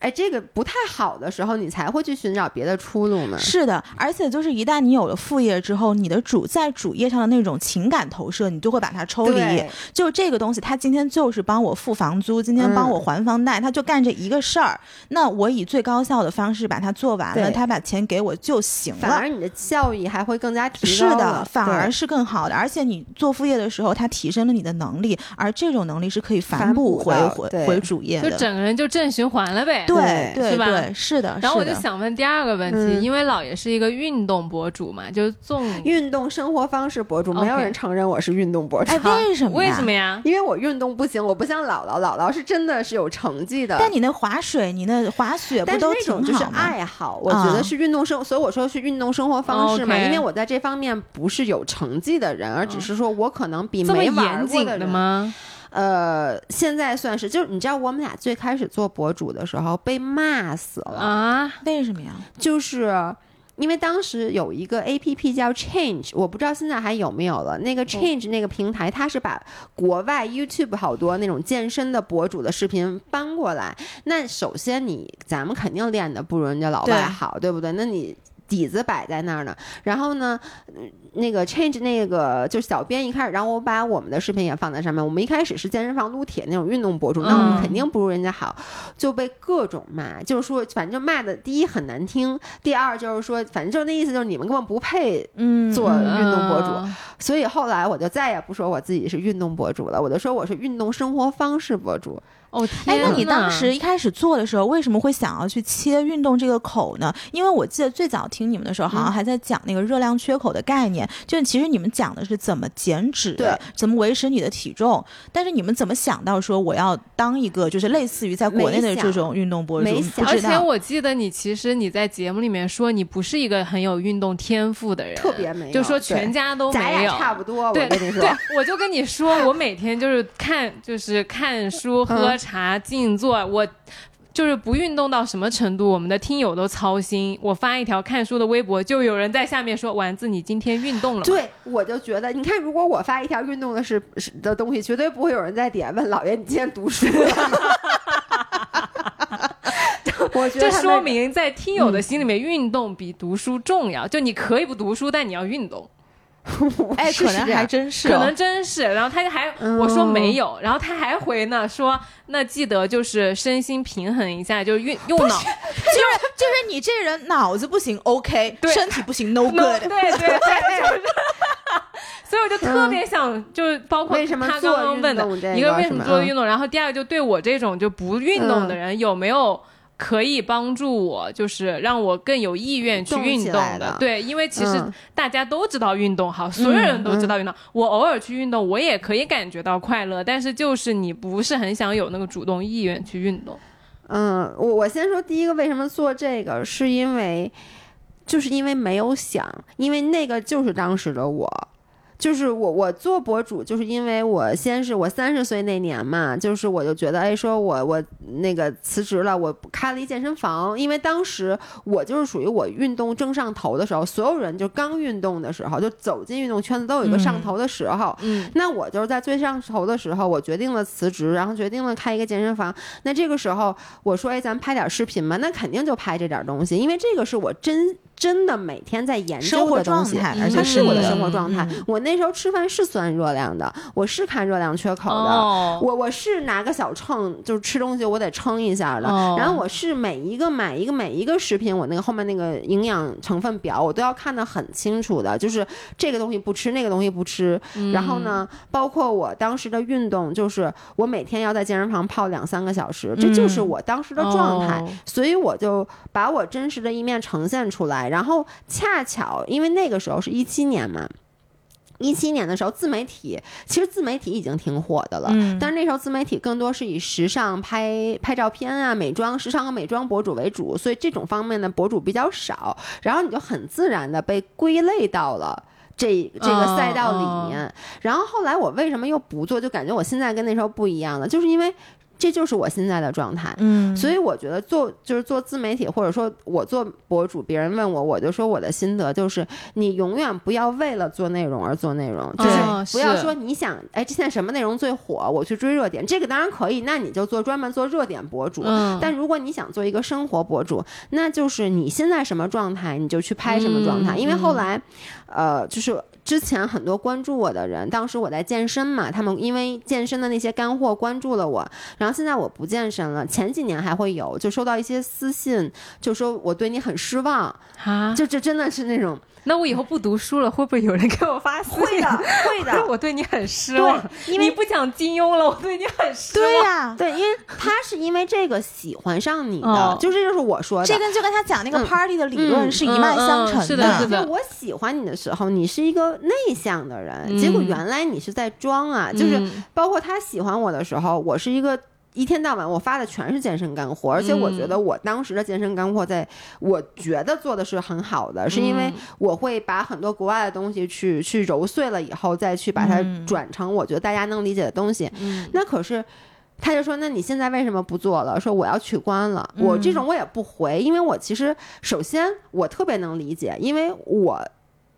哎，这个不太好的时候，你才会去寻找别的出路呢。是的，而且就是一旦你有了副业之后，你的主在主业上的那种情感投射，你就会把它抽离。就这个东西，他今天就是帮我付房租，今天帮我还房贷，他就干这一个事儿。那我以最高效的方式把它做完了，对他把钱给我就行了。反而你的效益还会更加提是高了的，反而是更好的。而且你做副业的时候，它提升了你的能力，而这种能力是可以反反哺回回回主业的。就整个人就正循环了呗。对对对是的。然后我就想问第二个问题，嗯因为姥爷是一个运动博主嘛，就是纵 [laughs] 运动生活方式博主，没有人承认我是运动博主。哎，为什么？[laughs] 为什么？呀？因为我运动不行，我不像姥姥，姥姥是真的是有成绩的。但你那滑水，你那滑雪不但那种就是？爱好，我觉得是运动生，所以我说是运动生活方式嘛。因为我在这方面不是有成绩的人，而只是说我可能比没玩严谨过的人？的吗？呃，现在算是，就是你知道，我们俩最开始做博主的时候被骂死了，啊，为什么呀？就是。因为当时有一个 A P P 叫 Change，我不知道现在还有没有了。那个 Change 那个平台，它是把国外 YouTube 好多那种健身的博主的视频搬过来。那首先你咱们肯定练的不如人家老外好，对不对？那你底子摆在那儿呢。然后呢，嗯那个 Change 那个就是小编一开始，然后我把我们的视频也放在上面。我们一开始是健身房撸铁那种运动博主，那我嗯们肯定不如人家好，就被各种骂，就是说反正骂的第一很难听，第二就是说反正就那意思就是你们根本不配嗯，做嗯运动博主嗯所以后来我就再也不说我自己是运动博主了，我就说我是运动生活方式博主。哦哎，那你当时一开始做的时候，为什么会想要去切运动这个口呢？因为我记得最早听你们的时候，好像嗯还在讲那个热量缺口的概念，就其实你们讲的是怎么减脂对，怎么维持你的体重。但是你们怎么想到说我要当一个就是类似于在国内的这种运动博主？没想而且。我记得你其实你在节目里面说你不是一个很有运动天赋的人，特别没有就说全家都咱俩没有。差不多，我对跟你说对，，我就跟你说，我每天就是看，就是看书、喝嗯茶、静坐，我。就是不运动到什么程度，我们的听友都操心。我发一条看书的微博，就有人在下面说：“丸子，你今天运动了吗？”对，我就觉得，你看，如果我发一条运动的是是的东西，绝对不会有人在底下问老爷你今天读书了吗。[laughs] 我觉得这说明在听友的心里面，运动比读书重要。就你可以不读书，但你要运动。[laughs] 哎，可能还真是、哦，可能真是。然后他还、嗯我说没有，然后他还回呢说那记得就是身心平衡一下，就是运用脑。就是就是你这人脑子不行，OK，[laughs] 对身体不行，No 对 good。对对对，就是。[laughs] 所以我就特别想，就是包括为什么他刚刚问的一个为什么做运动，然后第二个就对我这种就不运动的人有没有可以帮助我，就是让我更有意愿去运动的。对，因为其实嗯。大家都知道运动好，所有人都知道运动，我偶尔去运动，我也可以感觉到快乐，但是就是你不是很想有那个主动意愿去运动。嗯，我我先说第一个，为什么做这个，是因为，就是因为没有想，因为那个就是当时的我。就是我，我做博主，就是因为我先是我三十岁那年嘛，就是我就觉得，哎，说我我那个辞职了，我开了一健身房，因为当时我就是属于我运动正上头的时候，所有人就刚运动的时候，就走进运动圈子都有一个上头的时候，嗯，那我就是在最上头的时候，我决定了辞职，然后决定了开一个健身房。那这个时候我说，哎，咱们拍点视频吧，那肯定就拍这点东西，因为这个是我真真的每天在研究的东西。状态，而且它是我的生活状态嗯。我那时候吃饭是算热量的，我是看热量缺口的，哦，我我是拿个小秤，就是吃东西我得称一下的。哦然后我是每一个买一个每一个食品，我那个后面那个营养成分表我都要看得很清楚的，就是这个东西不吃，那个东西不吃。然后呢，包括我当时的运动，就是我每天要在健身房泡两三个小时，这就是我当时的状态。哦所以我就把我真实的一面呈现出来，然后恰巧因为那个时候是一七年嘛。一七年的时候，自媒体其实自媒体已经挺火的了，嗯但是那时候自媒体更多是以时尚拍拍照片啊、美妆、时尚和美妆博主为主，所以这种方面的博主比较少，然后你就很自然的被归类到了。这这个赛道里面，然后后来我为什么又不做？就感觉我现在跟那时候不一样了，就是因为这就是我现在的状态。嗯，所以我觉得做就是做自媒体，或者说我做博主，别人问我，我就说我的心得就是，你永远不要为了做内容而做内容，就是不要说你想，哎，现在什么内容最火，我去追热点，这个当然可以，那你就做专门做热点博主。嗯，但如果你想做一个生活博主，那就是你现在什么状态，你就去拍什么状态。嗯因为后来，呃，就是之前很多关注我的人，当时我在健身嘛，他们因为健身的那些干货关注了我，然后现在我不健身了，前几年还会有，就收到一些私信，就说我对你很失望，啊，就这真的是那种那我以后不读书了，会不会有人给我发私信？会的，会的，[laughs] 我对你很失望，对因为你不讲金庸了，我对你很失望。对呀、对，因为他是因为这个喜欢上你的，哦。就这就是我说的，这跟就跟他讲那个嗯。party 的理论嗯是一脉相承嗯嗯是的是的。就我喜欢你的时候，你是一个内向的人，嗯结果原来你是在装啊！就是嗯包括他喜欢我的时候，我是一个。一天到晚我发的全是健身干货，而且我觉得我当时的健身干货，在我觉得做的是很好的，是因为嗯我会把很多国外的东西去去揉碎了以后，再去把它嗯转成我觉得大家能理解的东西。嗯那可是。他就说：“那你现在为什么不做了？说我要取关了。我这种我也不回，因为我其实首先我特别能理解，因为我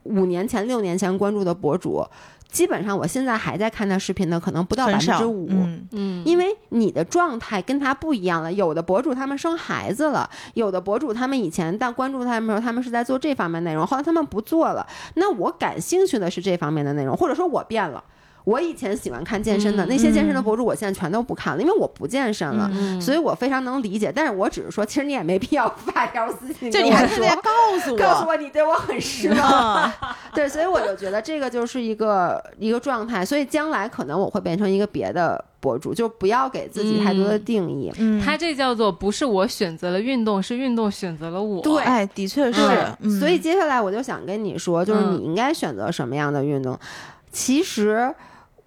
五年前、六年前关注的博主，基本上我现在还在看他视频的，可能不到百分之五。嗯嗯，因为你的状态跟他不一样了，有的博主他们生孩子了，有的博主他们以前但关注他们的时候，他们是在做这方面内容，后来他们不做了。那我感兴趣的是这方面的内容，或者说我变了。我以前喜欢看健身的、嗯那些健身的博主，我现在全都不看了，因为我不健身了。嗯所以我非常能理解，但是我只是说，其实你也没必要发条私信就你还特别告诉我告诉我，你对我很失望。嗯 [laughs] 对，所以我就觉得这个就是一个一个状态，所以将来可能我会变成一个别的博主，就不要给自己太多的定义。嗯，它这叫做不是我选择了运动，是运动选择了我。对哎，的确是，，嗯所以接下来我就想跟你说，就是嗯你应该选择什么样的运动。其实。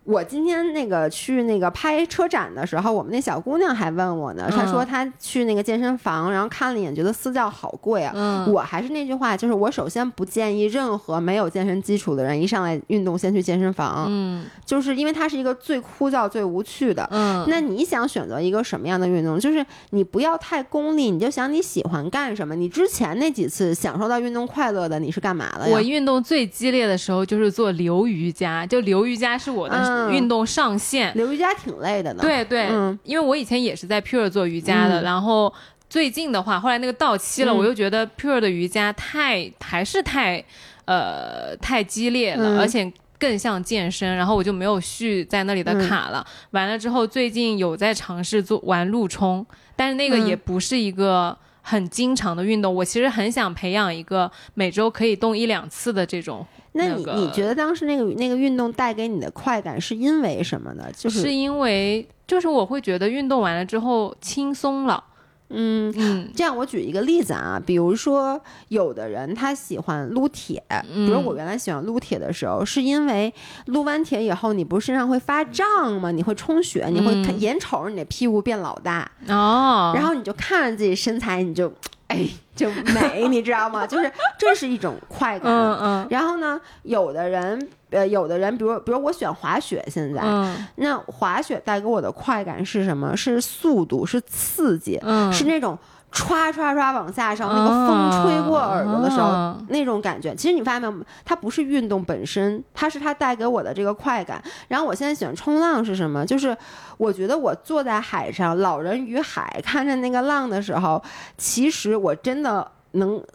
我今天那个去那个拍车展的时候，我们那小姑娘还问我呢，她说嗯她去那个健身房，然后看了一眼，觉得私教好贵啊。嗯，我还是那句话，就是我首先不建议任何没有健身基础的人一上来运动先去健身房，嗯就是因为它是一个最枯燥、最无趣的。嗯，那你想选择一个什么样的运动？就是你不要太功利，你就想你喜欢干什么。你之前那几次享受到运动快乐的，你是干嘛了呀？我运动最激烈的时候就是做流瑜伽，就流瑜伽是我的嗯运动上限。流瑜伽挺累的呢。，对对，嗯因为我以前也是在 Pure 做瑜伽的，嗯然后最近的话，后来那个到期了，嗯我又觉得 Pure 的瑜伽太还是太呃太激烈了，嗯而且。更像健身，然后我就没有续在那里的嗯卡了。完了之后，最近有在尝试做玩路冲，但是那个嗯也不是一个很经常的运动。我其实很想培养一个每周可以动一两次的这种。那你、那个你觉得当时那个那个运动带给你的快感是因为什么呢？就是是因为就是我会觉得运动完了之后轻松了。嗯。嗯这样，我举一个例子啊，比如说，有的人他喜欢撸铁，比如嗯我原来喜欢撸铁的时候，是因为撸完铁以后，你不是身上会发胀吗？你会充血，你会眼瞅着你的屁股变老大，哦，然后你就看着自己身材，你就哎就美，[laughs] 你知道吗？就是这是一种快感。嗯嗯然后呢，有的人，呃，有的人，比如比如我选滑雪，现在、嗯那滑雪带给我的快感是什么？是速度，是刺激，嗯，是那种歘歘歘往下上，那个风吹过耳朵的时候、哦那种感觉。其实你发现没有，它不是运动本身，它是它带给我的这个快感。然后我现在喜欢冲浪是什么？就是我觉得我坐在海上，老人与海，看着那个浪的时候，其实我真的能考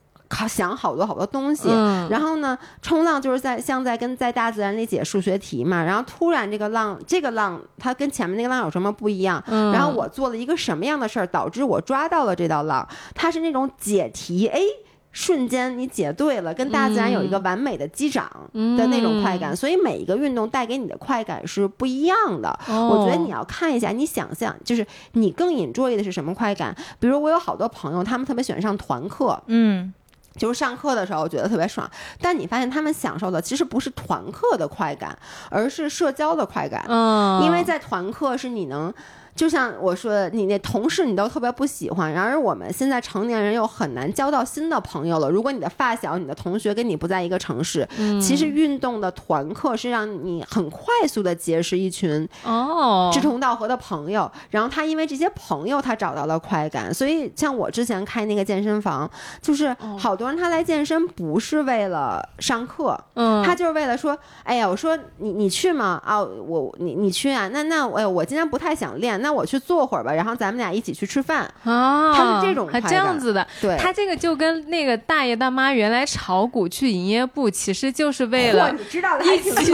想好多好多东西。嗯，然后呢，冲浪就是在像在跟在大自然里解数学题嘛。然后突然这个浪，这个浪它跟前面那个浪有什么不一样？嗯然后我做了一个什么样的事儿，导致我抓到了这道浪？它是那种解题，哎。瞬间你解对了，跟大自然有一个完美的击掌的那种快感，所以每一个运动带给你的快感是不一样的。哦我觉得你要看一下，你想象就是你更 enjoy 的是什么快感。比如我有好多朋友，他们特别喜欢上团课，嗯，就是上课的时候觉得特别爽，但你发现他们享受的其实不是团课的快感，而是社交的快感。嗯，因为在团课是你能。就像我说的，你那同事你都特别不喜欢，然而我们现在成年人又很难交到新的朋友了。如果你的发小、你的同学跟你不在一个城市，嗯其实运动的团课是让你很快速的结识一群哦，志同道合的朋友，然后他因为这些朋友，他找到了快感。所以像我之前开那个健身房，就是哦好多人他来健身不是为了上课，嗯，他就是为了说，哎呀，我说你你去吗？啊，我你你去啊？那那我我今天不太想练，那我去坐会儿吧，然后咱们俩一起去吃饭。啊，他是这种还这样子的，对，他这个就跟那个大爷大妈原来炒股去营业部，其实就是为了一起去。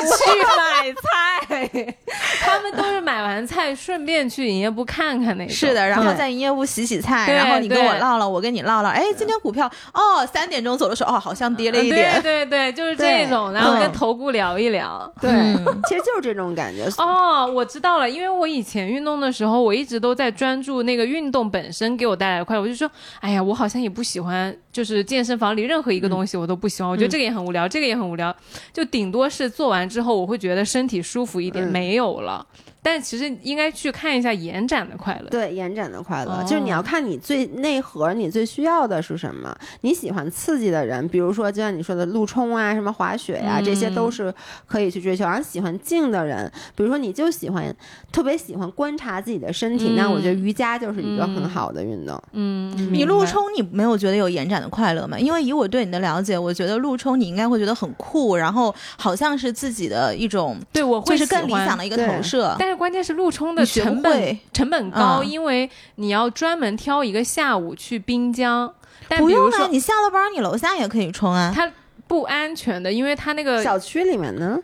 买菜，他们都是买完菜顺便去营业部看看那个。是的，然后在营业部洗洗菜，对然后你跟我唠唠，我跟你唠唠，哎，今天股票哦，三点钟走的时候哦，好像跌了一嗯点，对对对，就是这种，然后跟嗯头部聊一聊。对，嗯其实就是这种感觉。哦，我知道了，因为我以前运动的时候，我一直都在专注那个运动本身给我带来的快乐。我就说，哎呀，我好像也不喜欢，就是健身房里任何一个东西我都不喜欢。我觉得这个也很无聊，这个也很无聊，就顶多是做完之后我会觉得身体舒服一点，嗯没有了。但其实应该去看一下延展的快乐。对延展的快乐，哦就是你要看你最内核，你最需要的是什么。你喜欢刺激的人，比如说就像你说的路冲啊、什么滑雪呀、这些嗯都是可以去追求。然后喜欢静的人，比如说你就喜欢特别喜欢观察自己的身体，那我觉得瑜伽就是一个很好的运动。嗯，你明白路冲，你没有觉得有延展的快乐吗？因为以我对你的了解，我觉得路冲你应该会觉得很酷，然后好像是自己的一种，对我会就是更理想的一个投射。但是关键是路冲的成本成本高，嗯因为你要专门挑一个下午去滨江。但不用啊，比如说你下了班你楼下也可以冲啊。它不安全的，因为它那个小区里面呢，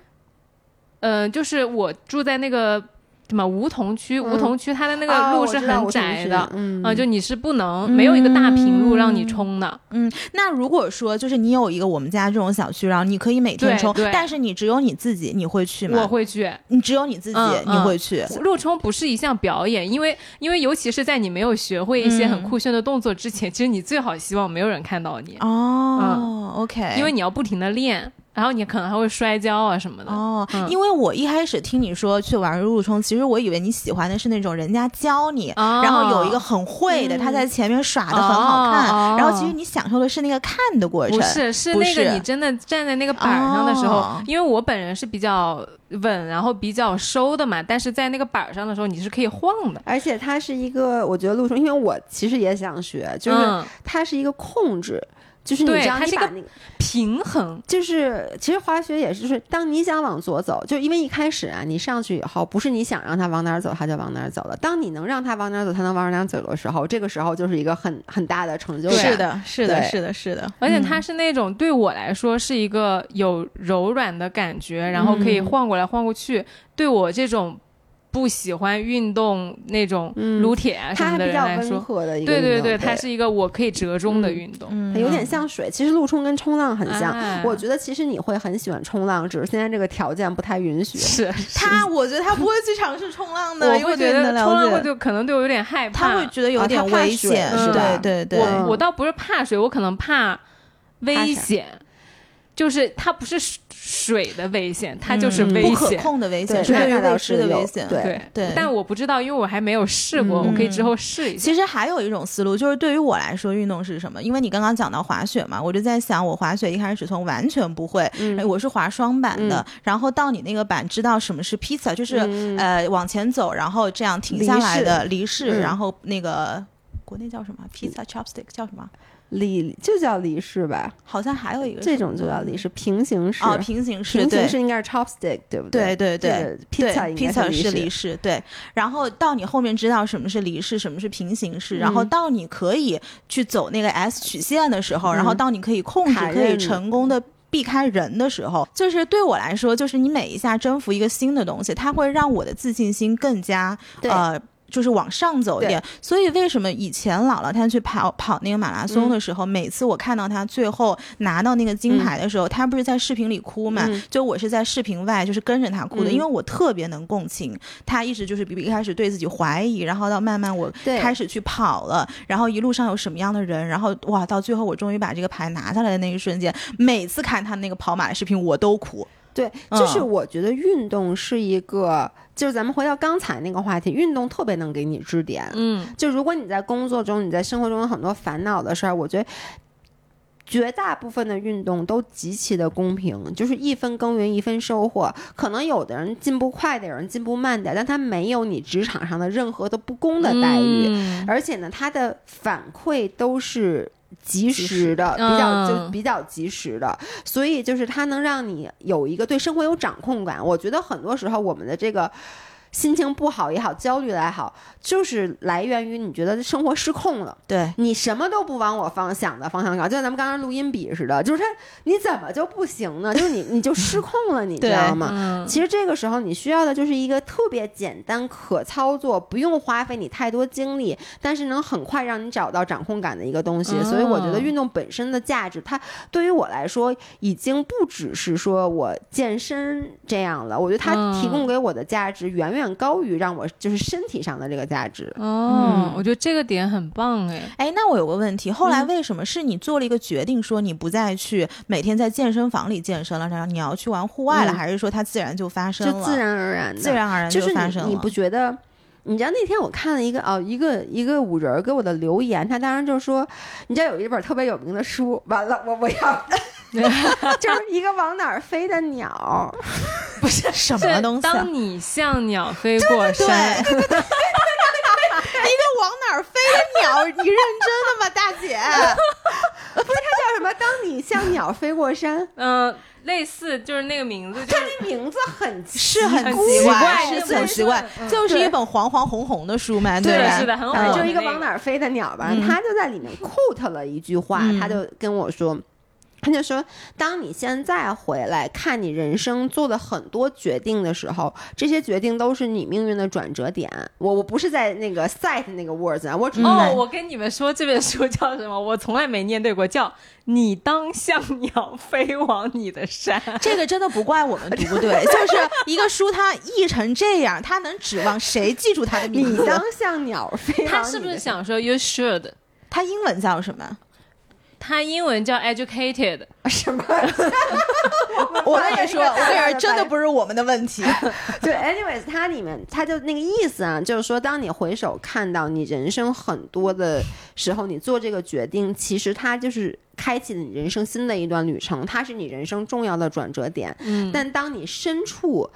呃，就是我住在那个什么梧桐区，嗯梧桐区它的那个哦路是很窄的，嗯啊，就你是不能没有一个大平路让你冲的，嗯，那如果说就是你有一个我们家这种小区，然后你可以每天冲，对对但是你只有你自己，你会去吗？我会去。你只有你自己，嗯你会去。路冲不是一项表演，因为因为尤其是在你没有学会一些很嗯酷炫的动作之前，其实你最好希望没有人看到你，哦、o k 因为你要不停的练，然后你可能还会摔跤啊什么的。哦，嗯因为我一开始听你说去玩路冲，其实我以为你喜欢的是那种人家教你，哦然后有一个很会的，他在前面耍的很好看，哦然后其实你享受的是那个看的过程。不是，是不那个是你真的站在那个板儿上的时候，哦因为我本人是比较稳，然后比较收的嘛，但是在那个板儿上的时候，你是可以晃的。而且它是一个，我觉得路冲，因为我其实也想学，就是嗯它是一个控制，就是你对知道它是一个你把那个，平衡，就是其实滑雪也是，就是当你想往左走，就因为一开始啊，你上去以后，不是你想让它往哪儿走，它就往哪儿走了。当你能让它往哪儿走，它能往哪儿走的时候，这个时候就是一个很很大的成就感。是的，是的，是的，是的，而且它嗯是那种对我来说是一个有柔软的感觉，然后可以嗯晃过来晃过去。对我这种不喜欢运动那种嗯撸铁啊什么的它还比较温人来说，和的一个对对对，它是一个我可以折中的嗯运动。嗯它有点像水，其实陆冲跟冲浪很像。哎我觉得其实你会很喜欢冲浪，只是现在这个条件不太允许。是 [laughs] 他，我觉得他不会去尝试冲浪的，我因为会觉得冲浪会就可能对我有点害怕，他会觉得有啊点危险，是吧对对对，嗯我我倒不是怕水，我可能怕危险，就是它不是水水的危险，它就是嗯不可。控的危险，对是对于那倒未知的危险。对对对但我不知道，因为我还没有试过，我可以之后试一下。其实还有一种思路，就是对于我来说，运动是什么？因为你刚刚讲到滑雪嘛，我就在想，我滑雪一开始从完全不会，嗯哎我是滑双板的，嗯然后到你那个板知道什么是 pizza，就是、嗯呃往前走，然后这样停下来的离式，嗯然后那个国内叫什么 pizza chopstick 叫什么？离就叫离式吧，好像还有一个这种就叫离式，平行式。哦，平行式，平对行式应该是 chopstick，对不对对对对 pizza 应该是是离离式，对。然后到你后面知道什么是离式，什么是平行式，然后嗯到你可以去走那个 S 曲线的时候，然后嗯到你可以控制，可以成功的。避开人的时候，就是对我来说，就是你每一下征服一个新的东西，它会让我的自信心更加呃，就是往上走一点。所以为什么以前姥姥她去跑跑那个马拉松的时候，每次我看到她最后拿到那个金牌的时候，她不是在视频里哭嘛？嗯就我是在视频外，就是跟着她哭的，嗯因为我特别能共情。她一直就是比一开始对自己怀疑，然后到慢慢我开始去跑了，然后一路上有什么样的人，然后哇，到最后我终于把这个牌拿下来的那一瞬间，每次看她那个跑马的视频，我都哭。对，就是嗯我觉得运动是一个，就是咱们回到刚才那个话题，运动特别能给你支点。嗯，就如果你在工作中、你在生活中有很多烦恼的事儿，我觉得。绝大部分的运动都极其的公平，就是一分耕耘一分收获。可能有的人进步快点，有人进步慢点，但他没有你职场上的任何的不公的待遇。嗯而且呢，他的反馈都是及及时的，比较就嗯比较及时的，所以就是它能让你有一个对生活有掌控感。我觉得很多时候我们的这个。心情不好也好，焦虑也好，就是来源于你觉得生活失控了，对，你什么都不往我方想的方向搞，就像咱们刚刚录音笔似的，就是他你怎么就不行呢？[laughs] 就是你你就失控了，你 [laughs] 知道吗？嗯，其实这个时候你需要的就是一个特别简单、可操作，不用花费你太多精力，但是能很快让你找到掌控感的一个东西。哦所以我觉得运动本身的价值，它对于我来说已经不只是说我健身这样了，我觉得它嗯提供给我的价值远远高于让我就是身体上的这个价值。哦嗯，我觉得这个点很棒哎。哎，那我有个问题，后来嗯为什么是你做了一个决定，说你不再去每天在健身房里健身了，然后你要去玩户外了，嗯还是说它自然就发生了？就自然而然的，自然而然就是发生了。你，你不觉得？你知道那天我看了一个哦，一个一个五人给我的留言，他当然就说，你知道有一本特别有名的书，完了我不要，[laughs] 就是一个往哪儿飞的鸟，[laughs] 不是什么东西、啊？当你像鸟飞过对，山，一个往哪儿飞的鸟，你认真的吗，大姐？不是，它叫什么？当你像鸟飞过山，嗯，类似就是那个名字，就是这名字很是很很奇奇怪是很奇怪，嗯就是一本黄黄红红的书嘛，对吧？是的很呃，红就是一个那个往哪儿飞的鸟吧。嗯他就在里面 quote 了一句话，嗯他就跟我说。他就说，当你现在回来看你人生做的很多决定的时候，这些决定都是你命运的转折点。我我不是在那个 cite 那个 words 啊，我只哦，我跟你们说这本书叫什么？我从来没念对过，叫《你当像鸟飞往你的山》。这个真的不怪我们读不对，就是一个书它译成这样，它能指望谁记住它的名字？你当像鸟飞往他是不是想说 you should？它英文叫什么？他英文叫 educated，什么？[laughs] 我跟你说，我跟你说，真的不是我们的问题。[laughs] 对，anyways，它里面它就那个意思啊，就是说，当你回首看到你人生很多的时候，你做这个决定，其实它就是开启了你人生新的一段旅程，它是你人生重要的转折点。嗯，但当你身处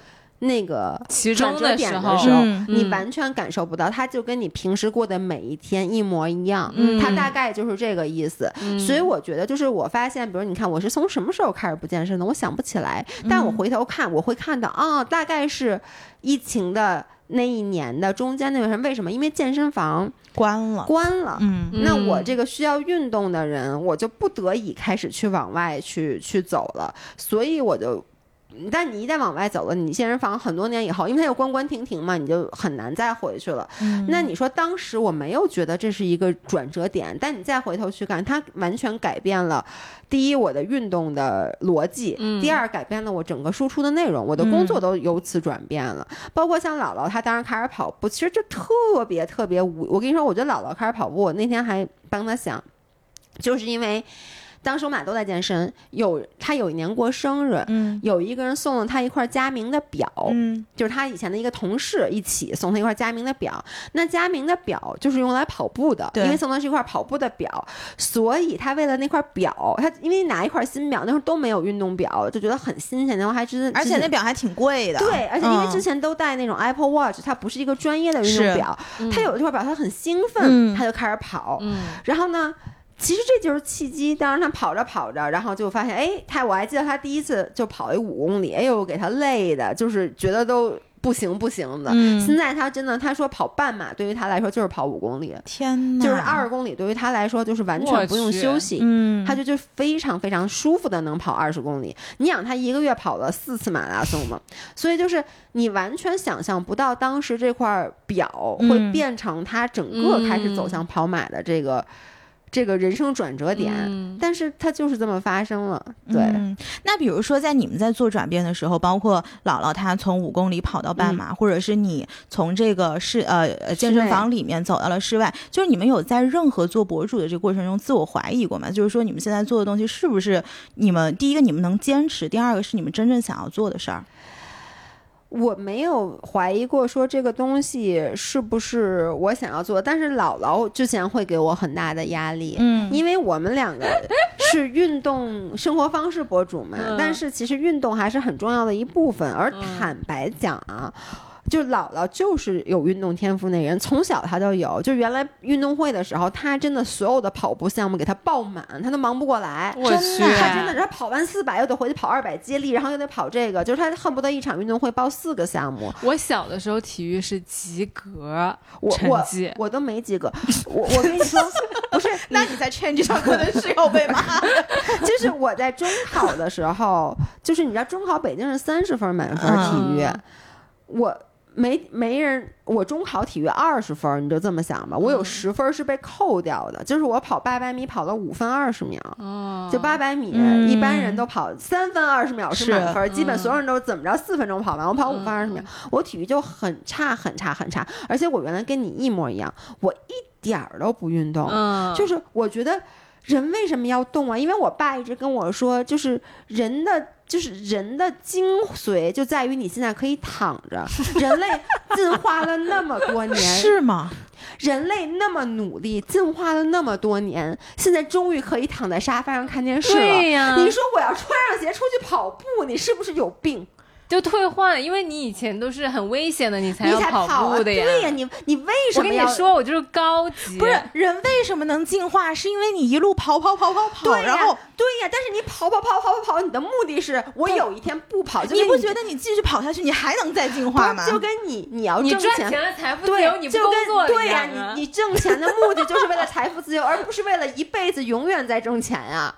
那个其中转折点时候，的时候，嗯你嗯完全感受不到，它就跟你平时过的每一天一模一样。嗯它大概就是这个意思。嗯所以我觉得，就是我发现，比如你看，我是从什么时候开始不健身的？我想不起来，但我回头看，我会看到啊、大概是疫情的那一年的中间那段时间。为什么？因为健身房关了，关了。嗯那我这个需要运动的人，我就不得已开始去往外去去走了，所以我就。但你一旦往外走了，你健身房很多年以后，因为它有关关停停嘛，你就很难再回去了。嗯那你说当时我没有觉得这是一个转折点，但你再回头去看，它完全改变了第一我的运动的逻辑，嗯第二改变了我整个输出的内容，我的工作都由此转变了。包括像姥姥，她当时开始跑步，其实就特别特别无。我跟你说，我觉得姥姥开始跑步，我那天还帮她想，就是因为当时我们俩都在健身，有他有一年过生日。嗯。有一个人送了他一块佳明的表，嗯。就是他以前的一个同事一起送他一块佳明的表。那佳明的表就是用来跑步的，对。因为送的是一块跑步的表，所以他为了那块表，他因为拿一块新表，那时候都没有运动表，就觉得很新鲜，然后还之而且那表还挺贵的。对，而且因为之嗯前都戴那种 Apple Watch，它不是一个专业的运动表，嗯。他有这块表，他很兴奋，嗯。他就开始跑，嗯。然后呢，其实这就是契机。当时他跑着跑着，然后就发现，哎，他我还记得他第一次就跑一五公里，哎呦，给他累的，就是觉得都不行不行的。嗯现在他真的，他说跑半马对于他来说就是跑五公里，天哪，就是二十公里对于他来说就是完全不用休息。嗯，他就就非常非常舒服的能跑二十公里，你想他一个月跑了四次马拉松嘛，所以就是你完全想象不到当时这块表会嗯变成他整个开始走向跑马的这个、这个人生转折点，嗯但是它就是这么发生了，对。嗯，那比如说在你们在做转变的时候，包括姥姥她从五公里跑到半马，或者是你从这个室呃呃健身房里面走到了室外，就是你们有在任何做博主的这个过程中自我怀疑过吗？就是说你们现在做的东西是不是你们第一个你们能坚持，第二个是你们真正想要做的事儿？我没有怀疑过说这个东西是不是我想要做，但是姥姥之前会给我很大的压力，嗯因为我们两个是运动生活方式博主嘛，嗯但是其实运动还是很重要的一部分。而嗯坦白讲啊。就姥姥就是有运动天赋那人，从小她就有。就原来运动会的时候，她真的所有的跑步项目给她爆满，她都忙不过来。我真去，的她真的，她跑完四百又得回去跑二百接力，然后又得跑这个，就是她恨不得一场运动会报四个项目。我小的时候体育是及格我我成绩，我都没及格。我我跟你说，[laughs] 不是，那你在 change 上可能是要被骂。[laughs] 就是我在中考的时候，就是你知道中考北京是三十分满分体育，嗯我没没人，我中考体育二十分，你就这么想吧，我有嗯十分是被扣掉的，就是我跑八百米跑了五分二十秒。哦，就八百米，嗯一般人都跑三分二十秒是满分，基本嗯所有人都怎么着四分钟跑完，我跑五分二十秒嗯，我体育就很差很差很差，而且我原来跟你一模一样，我一点儿都不运动，嗯，就是我觉得人为什么要动啊？因为我爸一直跟我说，就是人的。就是人的精髓就在于你现在可以躺着，[laughs] 人类进化了那么多年，[laughs] 是吗？人类那么努力，进化了那么多年，现在终于可以躺在沙发上看电视了。对呀，你说我要穿上鞋出去跑步，你是不是有病？就退换，因为你以前都是很危险的，你才要跑啊步的呀对呀，你你为什我跟你么要？说，我就是高级，不是人为什么能进化？是因为你一路跑跑跑跑跑，对呀然后对呀，但是你跑跑跑跑跑跑，你的目的是我有一天不跑，就跟你不觉得你继续跑下去，你还能再进化吗？就跟你你要你挣钱。赚钱了财富自由，，你不就工作跟对呀、呀、你你挣钱的目的就是为了财富自由，而不是为了一辈子永远在挣钱呀、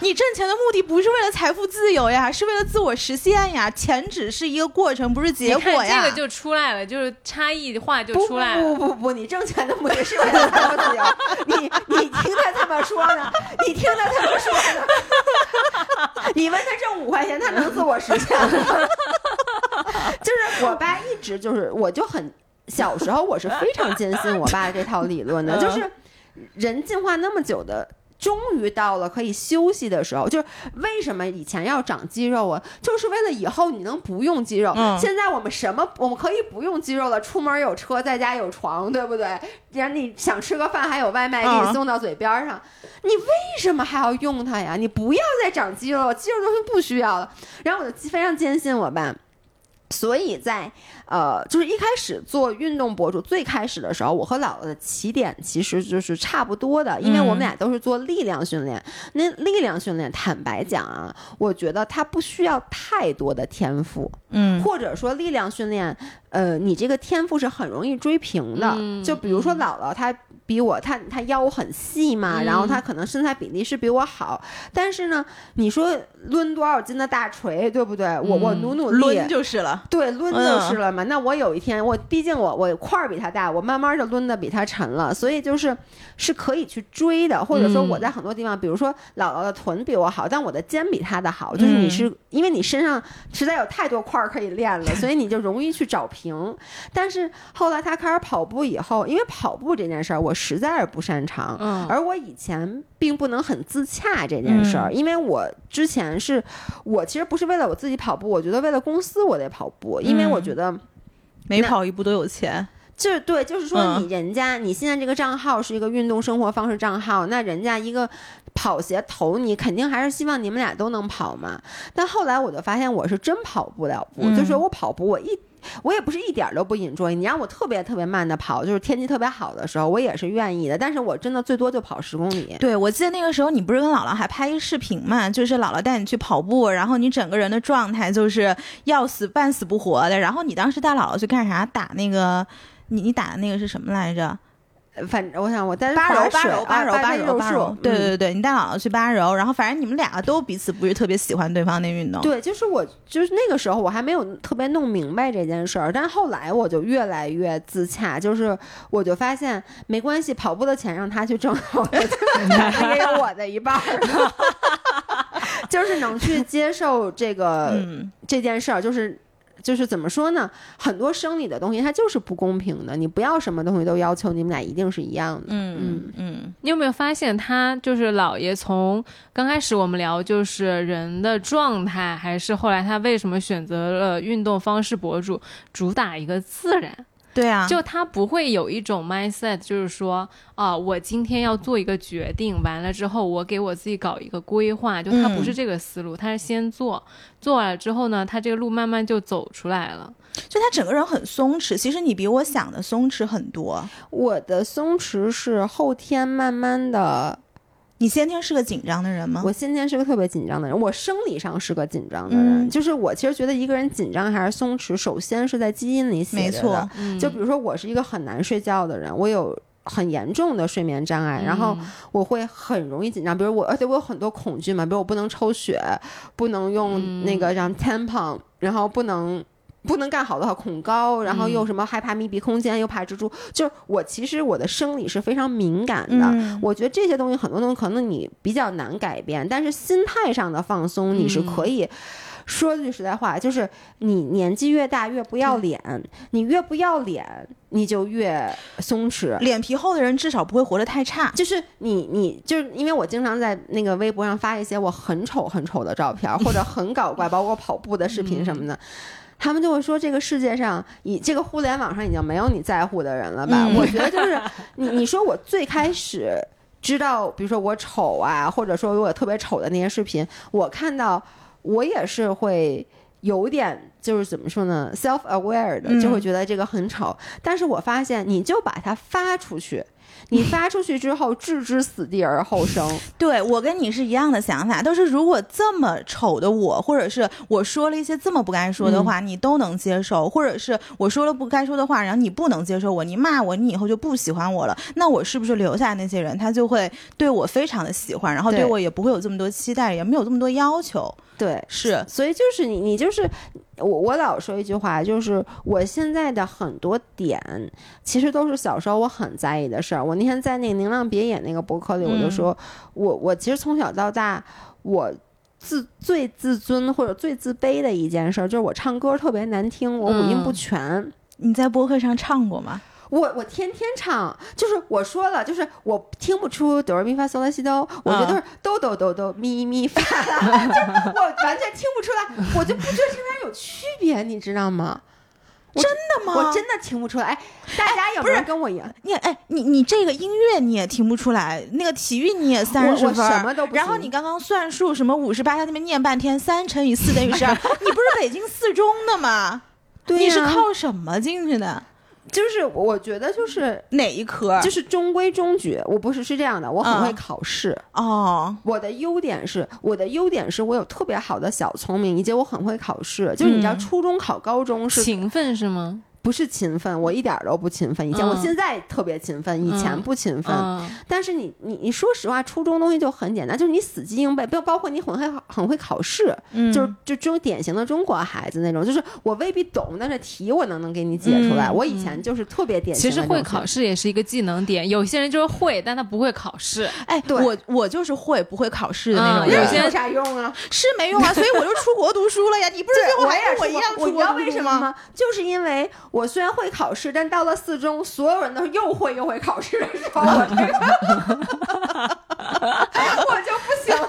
你挣钱的目的不是为了财富自由呀，是为了自我实现呀。钱只是一个过程，不是结果你看呀。这个就出来了，就是差异化就出来了。不不不不，你挣钱的目的是为了财富自由。你你听他这么说呢？你听他这么说呢？你问他挣五块钱，他能自我实现吗？[laughs] 就是我爸一直就是，我就很小时候我是非常坚信我爸这套理论的，嗯就是人进化那么久的。终于到了可以休息的时候，就是为什么以前要长肌肉啊？就是为了以后你能不用肌肉。嗯现在我们什么我们可以不用肌肉了，出门有车，在家有床，对不对？然后你想吃个饭还有外卖给你嗯送到嘴边上，你为什么还要用它呀？你不要再长肌肉了，肌肉东西不需要了。然后我就非常坚信我爸。所以在呃，就是一开始做运动博主最开始的时候，我和姥姥的起点其实就是差不多的，因为我们俩都是做力量训练。那力量训练，坦白讲啊，我觉得它不需要太多的天赋，嗯或者说力量训练，呃，你这个天赋是很容易追平的。嗯就比如说姥姥，她比我，她她腰很细嘛，嗯然后她可能身材比例是比我好，但是呢，你说抡多少斤的大锤，对不对？我我嗯努努力，抡就是了。对，抡就是了嘛。那我有一天，我毕竟我我块儿比他大，我慢慢就抡的比他沉了，所以就是是可以去追的。或者说我在很多地方，比如说姥姥的臀比我好，但我的肩比他的好，就是你是、[laughs] 因为你身上实在有太多块儿可以练了，[laughs] 所以你就容易去找平。但是后来他开始跑步以后，因为跑步这件事儿我实在是不擅长，嗯，而我以前并不能很自洽这件事儿，因为我之前是我其实不是为了我自己跑步，我觉得为了公司我得跑步，因为我觉得每跑一步都有钱。就是对，就是说嗯你人家、你现在这个账号是一个运动生活方式账号，那人家一个跑鞋投你，肯定还是希望你们俩都能跑嘛。但后来我就发现我是真跑不了步，嗯就是我跑步我一。我也不是一点儿都不引桌你让我特别特别慢的跑，就是天气特别好的时候，我也是愿意的。但是我真的最多就跑十公里。对，我记得那个时候你不是跟姥姥还拍一视频嘛，就是姥姥带你去跑步，然后你整个人的状态就是要死半死不活的。然后你当时带姥姥去干啥？打那个，你你打的那个是什么来着？反正我想我带八柔，八柔，八柔，八柔，对对对，你带姥姥去八柔，然后反正你们俩都彼此不是特别喜欢对方那运动。对，就是我，就是那个时候我还没有特别弄明白这件事儿，但后来我就越来越自洽，就是我就发现没关系，跑步的钱让他去挣，也有我的一半儿，就是能去接受这个、嗯，这件事儿，就是。就是怎么说呢？很多生理的东西它就是不公平的，你不要什么东西都要求你们俩一定是一样的。嗯嗯嗯你有没有发现他就是姥爷从刚开始我们聊就是人的状态，还是后来他为什么选择了运动方式博主，主打一个自然。对啊，就他不会有一种 mindset，就是说啊，我今天要做一个决定，完了之后我给我自己搞一个规划，就他不是这个思路，他是先做，做完了之后呢，他这个路慢慢就走出来了。就他整个人很松弛，其实你比我想的松弛很多。我的松弛是后天慢慢的你先天是个紧张的人吗？我先天是个特别紧张的人，我生理上是个紧张的人，嗯就是我其实觉得一个人紧张还是松弛，首先是在基因里写的没错。嗯，就比如说我是一个很难睡觉的人，我有。很严重的睡眠障碍，然后嗯我会很容易紧张，比如我，而且我有很多恐惧嘛，比如我不能抽血，不能用那个让 tampon，然后不能不能干好的话恐高，然后又什么害怕密闭空间，又怕蜘蛛，就是我其实我的生理是非常敏感的，嗯我觉得这些东西很多东西可能你比较难改变，但是心态上的放松你是可以。说句实在话，就是你年纪越大越不要脸，你越不要脸，你就越松弛。脸皮厚的人至少不会活得太差。就是你，你就是因为我经常在那个微博上发一些我很丑很丑的照片，或者很搞怪，[laughs] 包括跑步的视频什么的。他们就会说，这个世界上，已这个互联网上已经没有你在乎的人了吧？嗯我觉得就是 [laughs] 你，你说我最开始知道，比如说我丑啊，或者说我有特别丑的那些视频，我看到我也是会有点就是怎么说呢，self aware 的，嗯就会觉得这个很丑。但是我发现，你就把它发出去，你发出去之后置之死地而后生。[laughs] 对我跟你是一样的想法，都是如果这么丑的我，或者是我说了一些这么不该说的话，你都能接受，或者是我说了不该说的话，然后你不能接受我，你骂我，你以后就不喜欢我了，那我是不是留下那些人，他就会对我非常的喜欢，然后对对。我也不会有这么多期待，也没有这么多要求，对，是。所以就是你，你就是我，我老说一句话，就是我现在的很多点，其实都是小时候我很在意的事儿。我那天在那个宁浪别野那个博客里，我就说，我我其实从小到大，我。自最自尊或者最自卑的一件事儿，就是我唱歌特别难听，我五音不全。你在博客上唱过吗？我我天天唱，就是我说了，就是我听不出哆来咪发嗦拉西哆，我觉得都是哆哆哆哆咪咪发 [laughs] 我完全听不出来，我就不觉得这边有区别，你知道吗？真的吗？我真的听不出来。哎，大家有没有跟我一样？你哎，你你这个音乐你也听不出来，那个体育你也三十我分，什么都不。然后你刚刚算术什么五十八，在那边念半天，三乘以四等于十二，[laughs] 你不是北京四中的吗？对、你是靠什么进去的？就是我觉得就是哪一科？就是中规中矩。我不是是这样的，我很会考试。哦，我的优点是，我的优点是我有特别好的小聪明，以及我很会考试。就是你知道，初中考高中是勤奋是吗？不是勤奋，我一点都不勤奋。以前、嗯我现在特别勤奋，以前不勤奋。嗯但是你你你说实话，初中东西就很简单，就是你死记硬背，包包括你很会很会考试，嗯就是就这种典型的中国孩子那种，就是我未必懂，但是题我能能给你解出来。嗯我以前就是特别典型其实的那种。会考试也是一个技能点，有些人就是会，但他不会考试。哎，对我我就是会不会考试的那种嗯人，有些有啥用啊？是没用啊，所以我就出国读书了呀。你不是最后还跟我一样我你知道出国读书为什么？吗？就是因为我虽然会考试，但到了四中，所有人都又会又会考试的时候，我这个 [laughs] 我就不行了，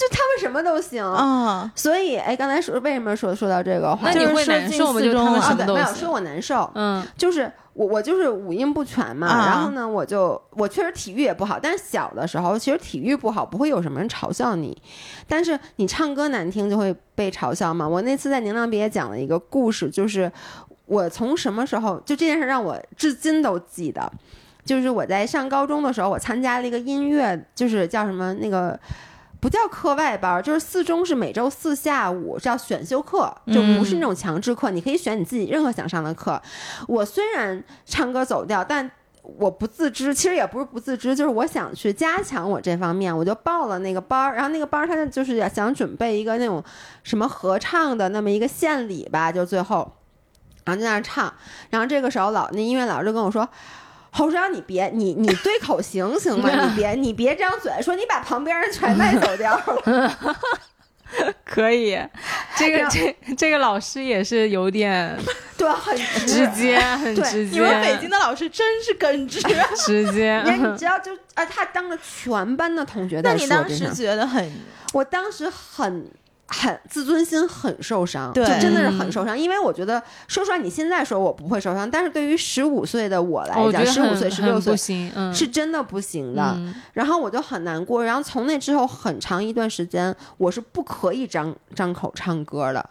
就他们什么都行。啊？所以，哎，刚才说为什么说说到这个话？那你会就是说难受吗？就他们什啊，对，没有么都行说我难受，嗯就是我我就是五音不全嘛，啊然后呢，我就我确实体育也不好，但是小的时候其实体育不好不会有什么人嘲笑你，但是你唱歌难听就会被嘲笑嘛。我那次在宁浪别也讲了一个故事，就是我从什么时候就这件事让我至今都记得，就是我在上高中的时候，我参加了一个音乐，就是叫什么那个。不叫课外班儿，就是四中是每周四下午叫选修课，就不是那种强制课，你可以选你自己任何想上的课。我虽然唱歌走调，但我不自知，其实也不是不自知，就是我想去加强我这方面，我就报了那个班儿。然后那个班儿他就是想准备一个那种什么合唱的那么一个献礼吧，就最后，然后就在那儿唱。然后这个时候老那音乐老师就跟我说。侯少阳，你别你你对口型行吗？[laughs] 你别你别张嘴，说你把旁边人全带走掉了。[laughs] 可以。这个这这个老师也是有点对，很直接，很直接。你们北京的老师真是耿直。直接。[laughs] 你你知道就啊，他当着全班的同学在那你当时觉得很我当时很很自尊心很受伤，对就真的是很受伤。因为我觉得，说实话，你现在说我不会受伤，但是对于十五岁的我来讲，十五岁、十六岁是真的不行的。嗯然后我就很难过，然后从那之后很长一段时间，我是不可以张张口唱歌的。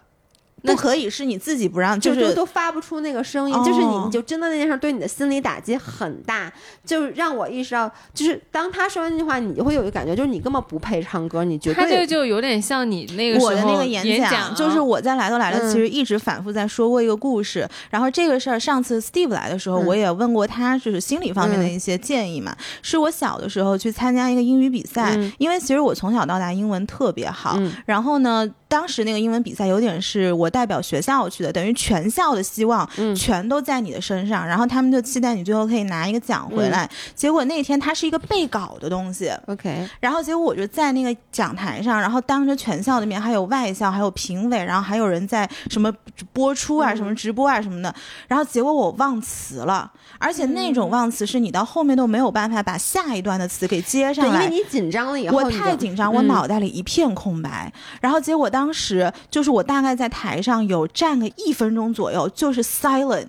不可以，是你自己不让，就是都都发不出那个声音，哦就是你你就真的那件事对你的心理打击很大，就是让我意识到，就是当他说完那句话，你就会有一个感觉，就是你根本不配唱歌，你绝他这对个就有点像你那个时候我的那个演讲，讲，就是我在来都来了，嗯其实一直反复在说过一个故事。然后这个事儿，上次 Steve 来的时候，嗯我也问过他，就是心理方面的一些建议嘛。是我小的时候去参加一个英语比赛，嗯因为其实我从小到大英文特别好。嗯然后呢，当时那个英文比赛有点是我代表学校去的，等于全校的希望嗯全都在你的身上，然后他们就期待你最后可以拿一个奖回嗯来。结果那天它是一个背稿的东西，OK，然后结果我就在那个讲台上，然后当着全校的面，还有外校，还有评委，然后还有人在什么播出啊、嗯什么直播啊什么的，然后结果我忘词了，而且那种忘词是你到后面都没有办法把下一段的词给接，上来。因为你紧张了以后，我太紧张，我嗯脑袋里一片空白。然后结果当时就是我大概在台上有站个一分钟左右，就是 silent。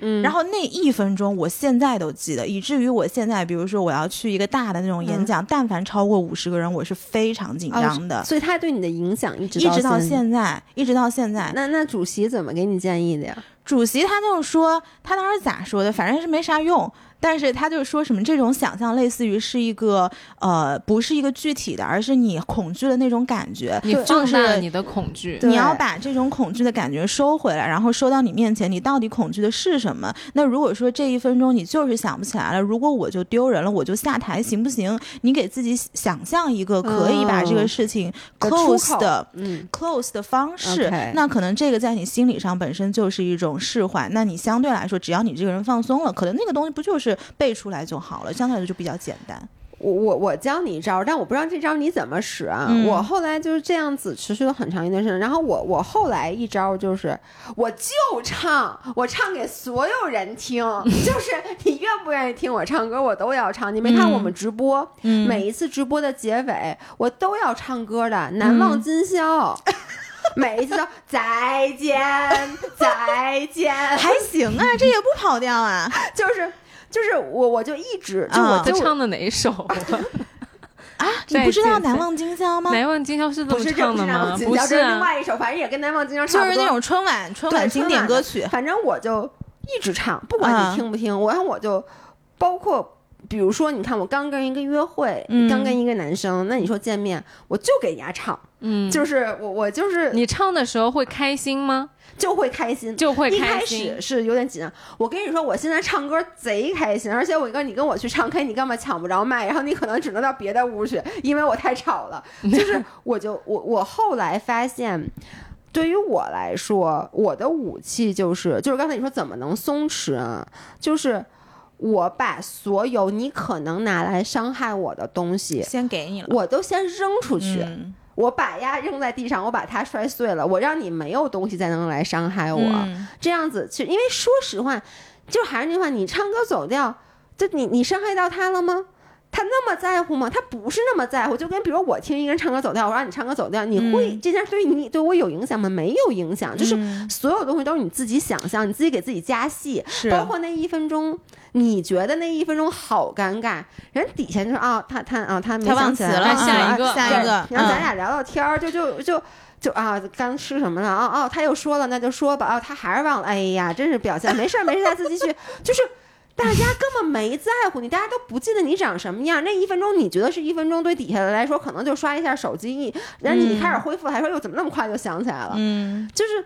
嗯，然后那一分钟，我现在都记得，以至于我现在，比如说我要去一个大的那种演讲，但凡超过五十个人，我是非常紧张的，哦所以他对你的影响一直一直到现现在，一直到现在。那那主席怎么给你建议的呀？主席他就是说，他当时咋说的？反正是没啥用。但是他就说什么这种想象类似于是一个呃，不是一个具体的，而是你恐惧的那种感觉，你就是放大了你的恐惧。对你要把这种恐惧的感觉收回来，然后收到你面前，你到底恐惧的是什么？那如果说这一分钟你就是想不起来了，如果我就丢人了，我就下台行不行？你给自己想象一个可以把这个事情 close 的。嗯，close 的方式那可能这个在你心理上本身就是一种释怀。那你相对来说，只要你这个人放松了，可能那个东西不就是背出来就好了，相对来说就比较简单。我我我教你一招，但我不知道这招你怎么使啊。嗯我后来就是这样子持续了很长一段时间，然后我我后来一招就是，我就唱，我唱给所有人听，[laughs] 就是你愿不愿意听我唱歌，我都要唱。你没看我们直播，嗯每一次直播的结尾，我都要唱歌的，难忘今宵。[laughs] 每一次都再见，再见，还行啊，这也不跑调啊。[laughs] 就是就是我我就一直就我啊就他唱的哪一首 [laughs] 啊？啊，你不知道《难忘今宵》吗？难忘今宵是这么唱的吗？不是啊另啊，外一首，反正也跟难忘今宵差不多。就是那种春晚春晚经典歌曲。反正我就一直唱，不管啊你听不听，我然后我就包括。比如说，你看我刚跟一个约会，嗯刚跟一个男生，那你说见面，我就给人家唱，嗯，就是我我就是你唱的时候会开心吗？就会开心，就会一开开始。是有点紧张。我跟你说，我现在唱歌贼开心，而且我跟你跟我去唱 K，你根本抢不着麦，然后你可能只能到别的屋去，因为我太吵了。[laughs] 就是我就我我后来发现。对于我来说，我的武器就是就是刚才你说怎么能松弛啊？就是我把所有你可能拿来伤害我的东西，先给你了，我都先扔出去。嗯我把鸭扔在地上，我把它摔碎了，我让你没有东西再能来伤害我。嗯这样子，其实因为说实话，就还是那句话，你唱歌走调，就你你伤害到他了吗？他那么在乎吗？他不是那么在乎。就跟比如我听一个人唱歌走调，我让你唱歌走调，你会、嗯这件事对你对我有影响吗？没有影响，就是嗯所有东西都是你自己想象，你自己给自己加戏。是包括那一分钟，你觉得那一分钟好尴尬，人底下就是啊，他他啊，他没忘想起了，啊下一个下一个，嗯然后咱俩聊聊天儿，就就就就啊，刚吃什么了？哦哦，他又说了，那就说吧。哦，他还是忘了。哎呀，真是表现，没事儿没事儿，下次继续。[laughs] 就是大家根本没在乎你，大家都不记得你长什么样。那一分钟你觉得是一分钟，对底下的来说可能就刷一下手机，一然后你开始恢复，还说又怎么那么快就想起来了？嗯，就是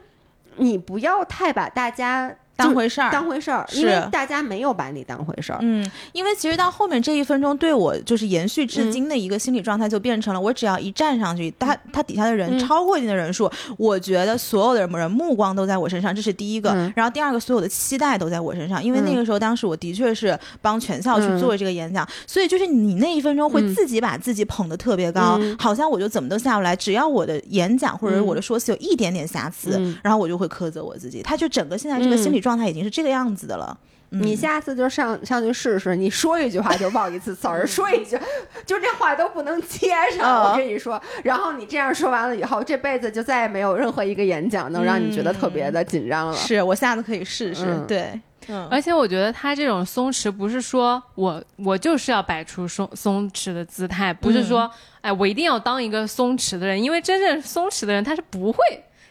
你不要太把大家就当回事儿，当回事儿，是因为大家没有把你当回事儿。嗯，因为其实到后面这一分钟，对我就是延续至今的一个心理状态，就变成了我只要一站上去，他他底下的人嗯超过一定的人数，我觉得所有的人目光都在我身上，这是第一个。嗯然后第二个，所有的期待都在我身上，因为那嗯个时候当时我的确是帮全校去嗯做这个演讲，所以就是你那一分钟会嗯自己把自己捧得特别高，嗯好像我就怎么都下不来，只要我的演讲或者我的说辞有一点点瑕疵，嗯然后我就会苛责我自己。他就整个现在这个心理状态已经是这个样子的了。嗯。你下次就上上去试试，你说一句话就忘一次词儿，[laughs] 说一句就这话都不能接上。哦我跟你说，然后你这样说完了以后，这辈子就再也没有任何一个演讲能让你觉得特别的紧张了。是我下次可以试试，嗯。对，嗯，而且我觉得他这种松弛，不是说我我就是要摆出松松弛的姿态，不是说、哎我一定要当一个松弛的人，因为真正松弛的人他是不会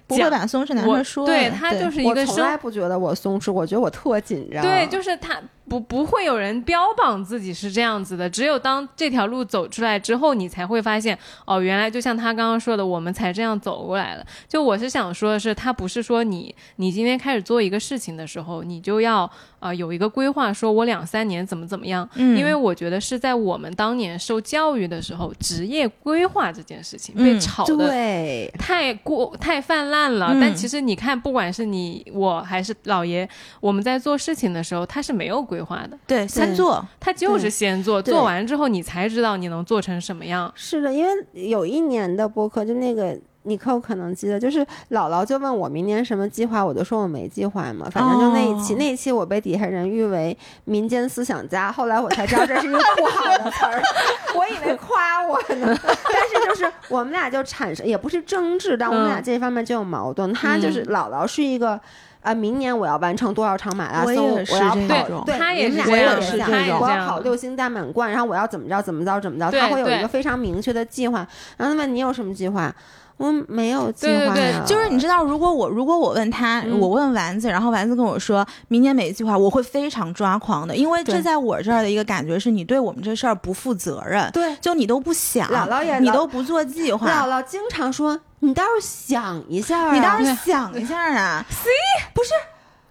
不会把松弛拿出来说的，对他就是一我从来不觉得我松弛，我觉得我特紧张。对，就是他不不会有人标榜自己是这样子的，只有当这条路走出来之后，你才会发现哦，原来就像他刚刚说的，我们才这样走过来了。就我是想说的是，他不是说你你今天开始做一个事情的时候，你就要呃有一个规划，说我两三年怎么怎么样，嗯。因为我觉得是在我们当年受教育的时候，职业规划这件事情嗯被炒的对，太过太泛滥了，嗯。但其实你看，不管是你我还是姥爷，我们在做事情的时候，他是没有规划的，对先做，他就是先做，做完之后你才知道你能做成什么样。是的，因为有一年的播客，就那个尼克可能记得，就是姥姥就问我明年什么计划，我就说我没计划嘛，反正就那一期，哦那一期我被底下人誉为民间思想家，后来我才知道这是一个不好的词儿，[laughs] 我以为夸我呢，但是就是我们俩就产生也不是争执，但我们俩嗯。这方面就有矛盾，他就是姥姥是一个。啊，明年我要完成多少场马拉松，我要跑，种对，他也你们是这样他也样，我这样的要跑六星大满贯，然后我要怎么着怎么着怎么着他会有一个非常明确的计划。然后他问你有什么计划？我没有计对对对划呀就是你知道，如果我如果我问他，嗯我问丸子，然后丸子跟我说明年没计划，我会非常抓狂的，因为这在我这儿的一个感觉是你对我们这事儿不负责任，对。就你都不想，姥姥也你都不做计划姥，姥经常说：“你倒是想一下、啊，你倒是想一下啊！[laughs] C 不是，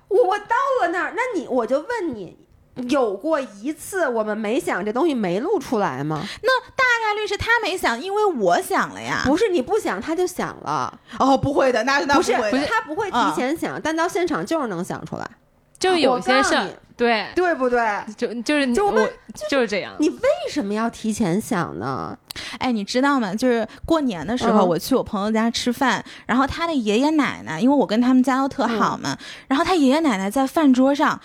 我我到了那儿，那你我就问你，有过一次我们没想这东西没录出来吗？那大概率是他没想，因为我想了呀。不是你不想他就想了，哦，不会的，那那不是会的他不会提前想，但到现场就是能想出来，就有些事儿对，对不对？就就是你就我就是这样。你为什么要提前想呢？哎，你知道吗？就是过年的时候，嗯我去我朋友家吃饭，然后他的爷爷奶奶，因为我跟他们家都特好嘛，然后他爷爷奶奶在饭桌上。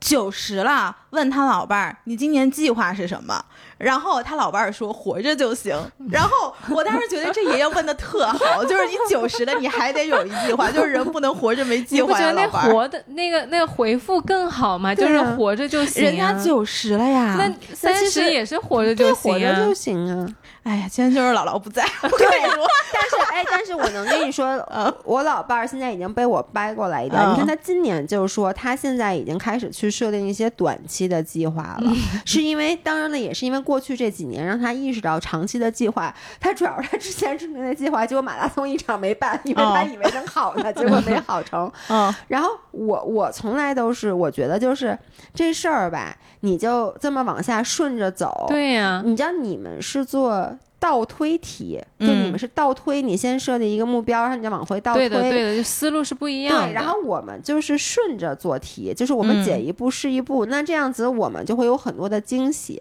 九十了，问他老伴儿：“你今年计划是什么？”然后他老伴儿说：“活着就行。”然后我当时觉得这爷爷问的特好，就是你九十了，你还得有一计划，就是人不能活着没计划呀，你觉得那。活的那个那个回复更好嘛？就是活着就行、啊。人家九十了呀，那三十也是活着，就行啊活着就。行啊。哎呀，今天就是姥姥不在，我跟对你说，[laughs] 但是哎，但是我能跟你说，嗯我老伴儿现在已经被我掰过来一点。嗯你看他今年就是说，他现在已经开始去设定一些短期的计划了，[laughs] 是因为当然了，也是因为过去这几年让他意识到长期的计划。他主要是他之前制定的计划，结果马拉松一场没办，因为他哦以为能好呢，结果没好成。[laughs] 嗯，然后我我从来都是我觉得就是这事儿吧，你就这么往下顺着走。对呀、你知道你们是做倒推题，就你嗯们是倒推，你先设定一个目标，然后你再往回倒推。对的对的，就思路是不一样的。对然后我们就是顺着做题，就是我们嗯解一步是一步，那这样子我们就会有很多的惊喜，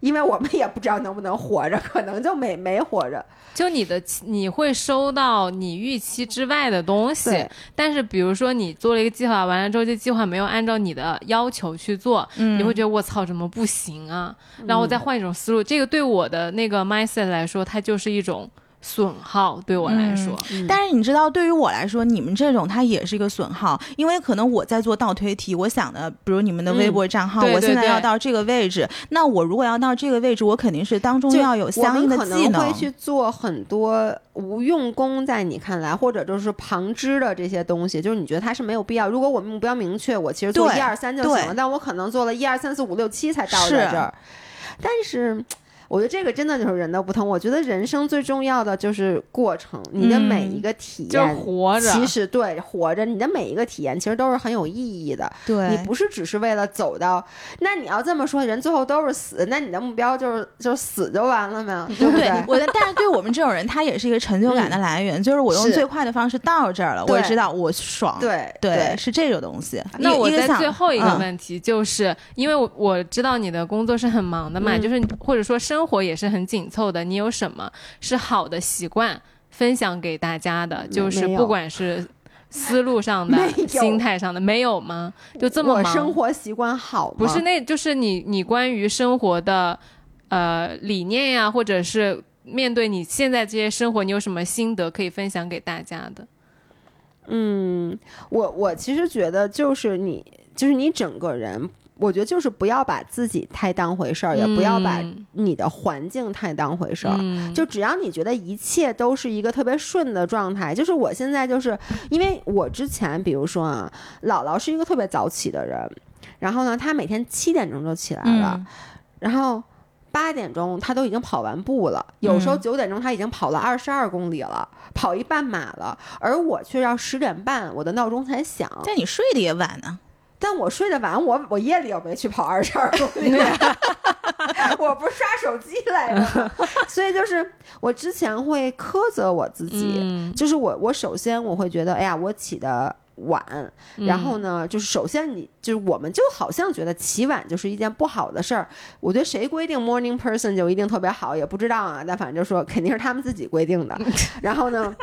因为我们也不知道能不能活着，可能就没没活着。就你的你会收到你预期之外的东西，但是比如说你做了一个计划，完了之后这计划没有按照你的要求去做，嗯你会觉得我操怎么不行啊？然后我再换一种思路，这个对我的那个 mindset 来说，它就是一种损耗，对我来说。嗯但是你知道，对于我来说，你们这种它也是一个损耗，因为可能我在做倒推题，我想的，比如你们的微博账号，嗯对我现在要到这个位置，那我如果要到这个位置，我肯定是当中就要有相应的我可技能。去做很多无用功，在你看来，或者就是旁支的这些东西，就是你觉得它是没有必要。如果我目标明确，我其实做一二三就行了，但我可能做了一二三四五六七才到这儿。但是，我觉得这个真的就是人的不同。我觉得人生最重要的就是过程，你的每一个体就是验。活着，其实对活着，你的每一个体验其实都是很有意义的。对，你不是只是为了走到，那你要这么说，人最后都是死，那你的目标就是就死就完了吗？对不对对？我的，但是对我们这种人，他也是一个成就感的来源。就是我用最快的方式到这儿了，我也知道我爽。对对，是这个东西。那我在最后一个嗯问题，就是、因为我我知道你的工作是很忙的嘛，嗯就是或者说生活也是很紧凑的，你有什么是好的习惯分享给大家的？就是不管是思路上的 [laughs] 心态上的，没有吗？就这么忙？我生活习惯好吗？不是，那就是你你关于生活的呃理念呀，或者是面对你现在这些生活，你有什么心得可以分享给大家的？嗯，我我其实觉得就是你，就是你整个人。我觉得就是不要把自己太当回事儿，也不要把嗯你的环境太当回事儿。嗯，就只要你觉得一切都是一个特别顺的状态，就是我现在就是因为我之前比如说啊，姥姥是一个特别早起的人，然后呢，她每天七点钟就起来了，嗯然后八点钟她都已经跑完步了，有时候嗯九点钟她已经跑了二十二公里了，跑一半马了，而我却要十点半我的闹钟才响，但你睡得也晚呢。但我睡得晚，我我夜里又没去跑二十二公里，我不是刷手机来的，所以就是我之前会苛责我自己，嗯就是我我首先我会觉得，哎呀，我起的晚，嗯然后呢，就是首先你就是我们就好像觉得起晚就是一件不好的事儿，我觉得谁规定 morning person 就一定特别好，也不知道啊，但反正就说肯定是他们自己规定的，然后呢。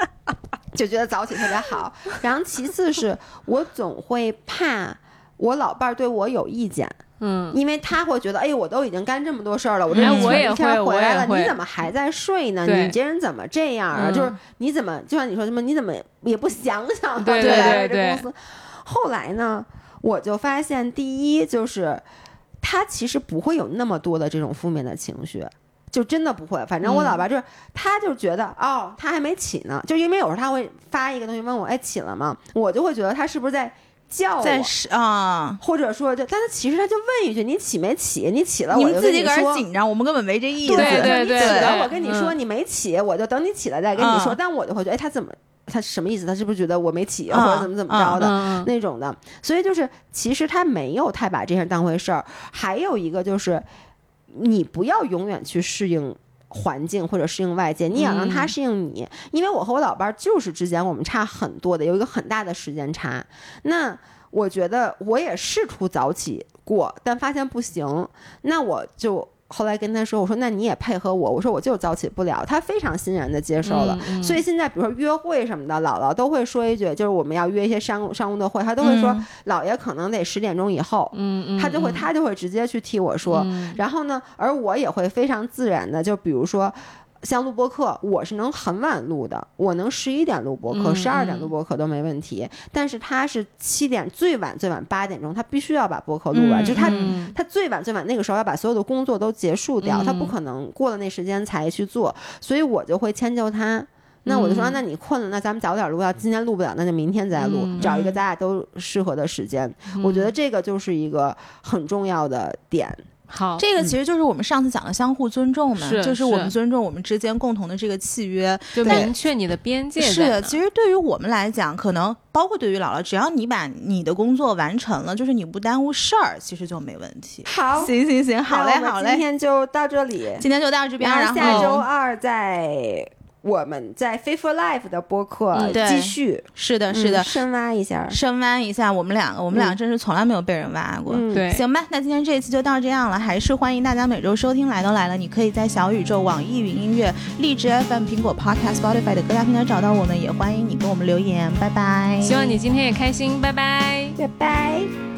就觉得早起特别好，然后其次是我总会怕我老伴儿对我有意见，嗯，因为他会觉得，哎，我都已经干这么多事儿了，我这一哎我也天回来了，你怎么还在睡呢？你这人怎么这样啊？嗯就是你怎么，就像你说什么，你怎么也不想想啊？对对对对这公司。后来呢，我就发现，第一就是他其实不会有那么多的这种负面的情绪。就真的不会，反正我老爸就是，他就觉得哦，他还没起呢，就因为有时候他会发一个东西问我，哎，起了吗？我就会觉得他是不是在叫我，在啊，或者说就，但他其实他就问一句，你起没起？你起了，你我就跟们自己搁这儿。紧张，我们根本没这意思。对对对起了，我跟你说嗯你没起，我就等你起来再跟你说。嗯但我就会觉得，哎，他怎么，他什么意思？他是不是觉得我没起，嗯或者怎么怎么着的？嗯那种的，所以就是其实他没有太把这事当回事儿。还有一个就是，你不要永远去适应。环境或者适应外界，你也要让他嗯适应你。因为我和我老伴儿就是之间我们差很多的，有一个很大的时间差。那我觉得我也试图早起过，但发现不行。那我就后来跟他说：“我说那你也配合我。”我说我就早起不了。他非常欣然的接受了。嗯嗯所以现在比如说约会什么的，姥姥都会说一句，就是我们要约一些商务商务的会，他都会说、嗯姥爷可能得十点钟以后。他就会，他就会直接去替我说，嗯然后呢，而我也会非常自然的，就比如说。像录播课，我是能很晚录的，我能十一点录播课，嗯十二点嗯录播课都没问题。但是他是七点，最晚最晚八点钟，他必须要把播客录完，嗯就他嗯他最晚最晚那个时候要把所有的工作都结束掉，他不嗯可能过了那时间才去做，所以我就会迁就他。那我就说，那你困了，那咱们早点录，要今天录不了，那就明天再录，嗯找一个咱俩都适合的时间。我觉得这个就是一个很重要的点。好，这个其实就是我们上次讲的相互尊重嘛，是就是我们尊重我们之间共同的这个契约。就明确你的边界是的，其实对于我们来讲，可能包括对于姥姥，只要你把你的工作完成了，就是你不耽误事儿，其实就没问题。好，行行行，好嘞好嘞，今天就到这里。今天就到这边，然后下周二在我们在 f a i for Life 的播客继续，是的，是的嗯，深挖一下。深挖一下我们两个，我们俩嗯真是从来没有被人挖过。嗯，对，行吧，那今天这一期就到这样了，还是欢迎大家每周收听。来都来了，你可以在小宇宙、网易云音乐、荔枝 FM、苹果 Podcast、Spotify 的各大平台找到我们，也欢迎你给我们留言。拜拜。希望你今天也开心，拜拜。拜拜。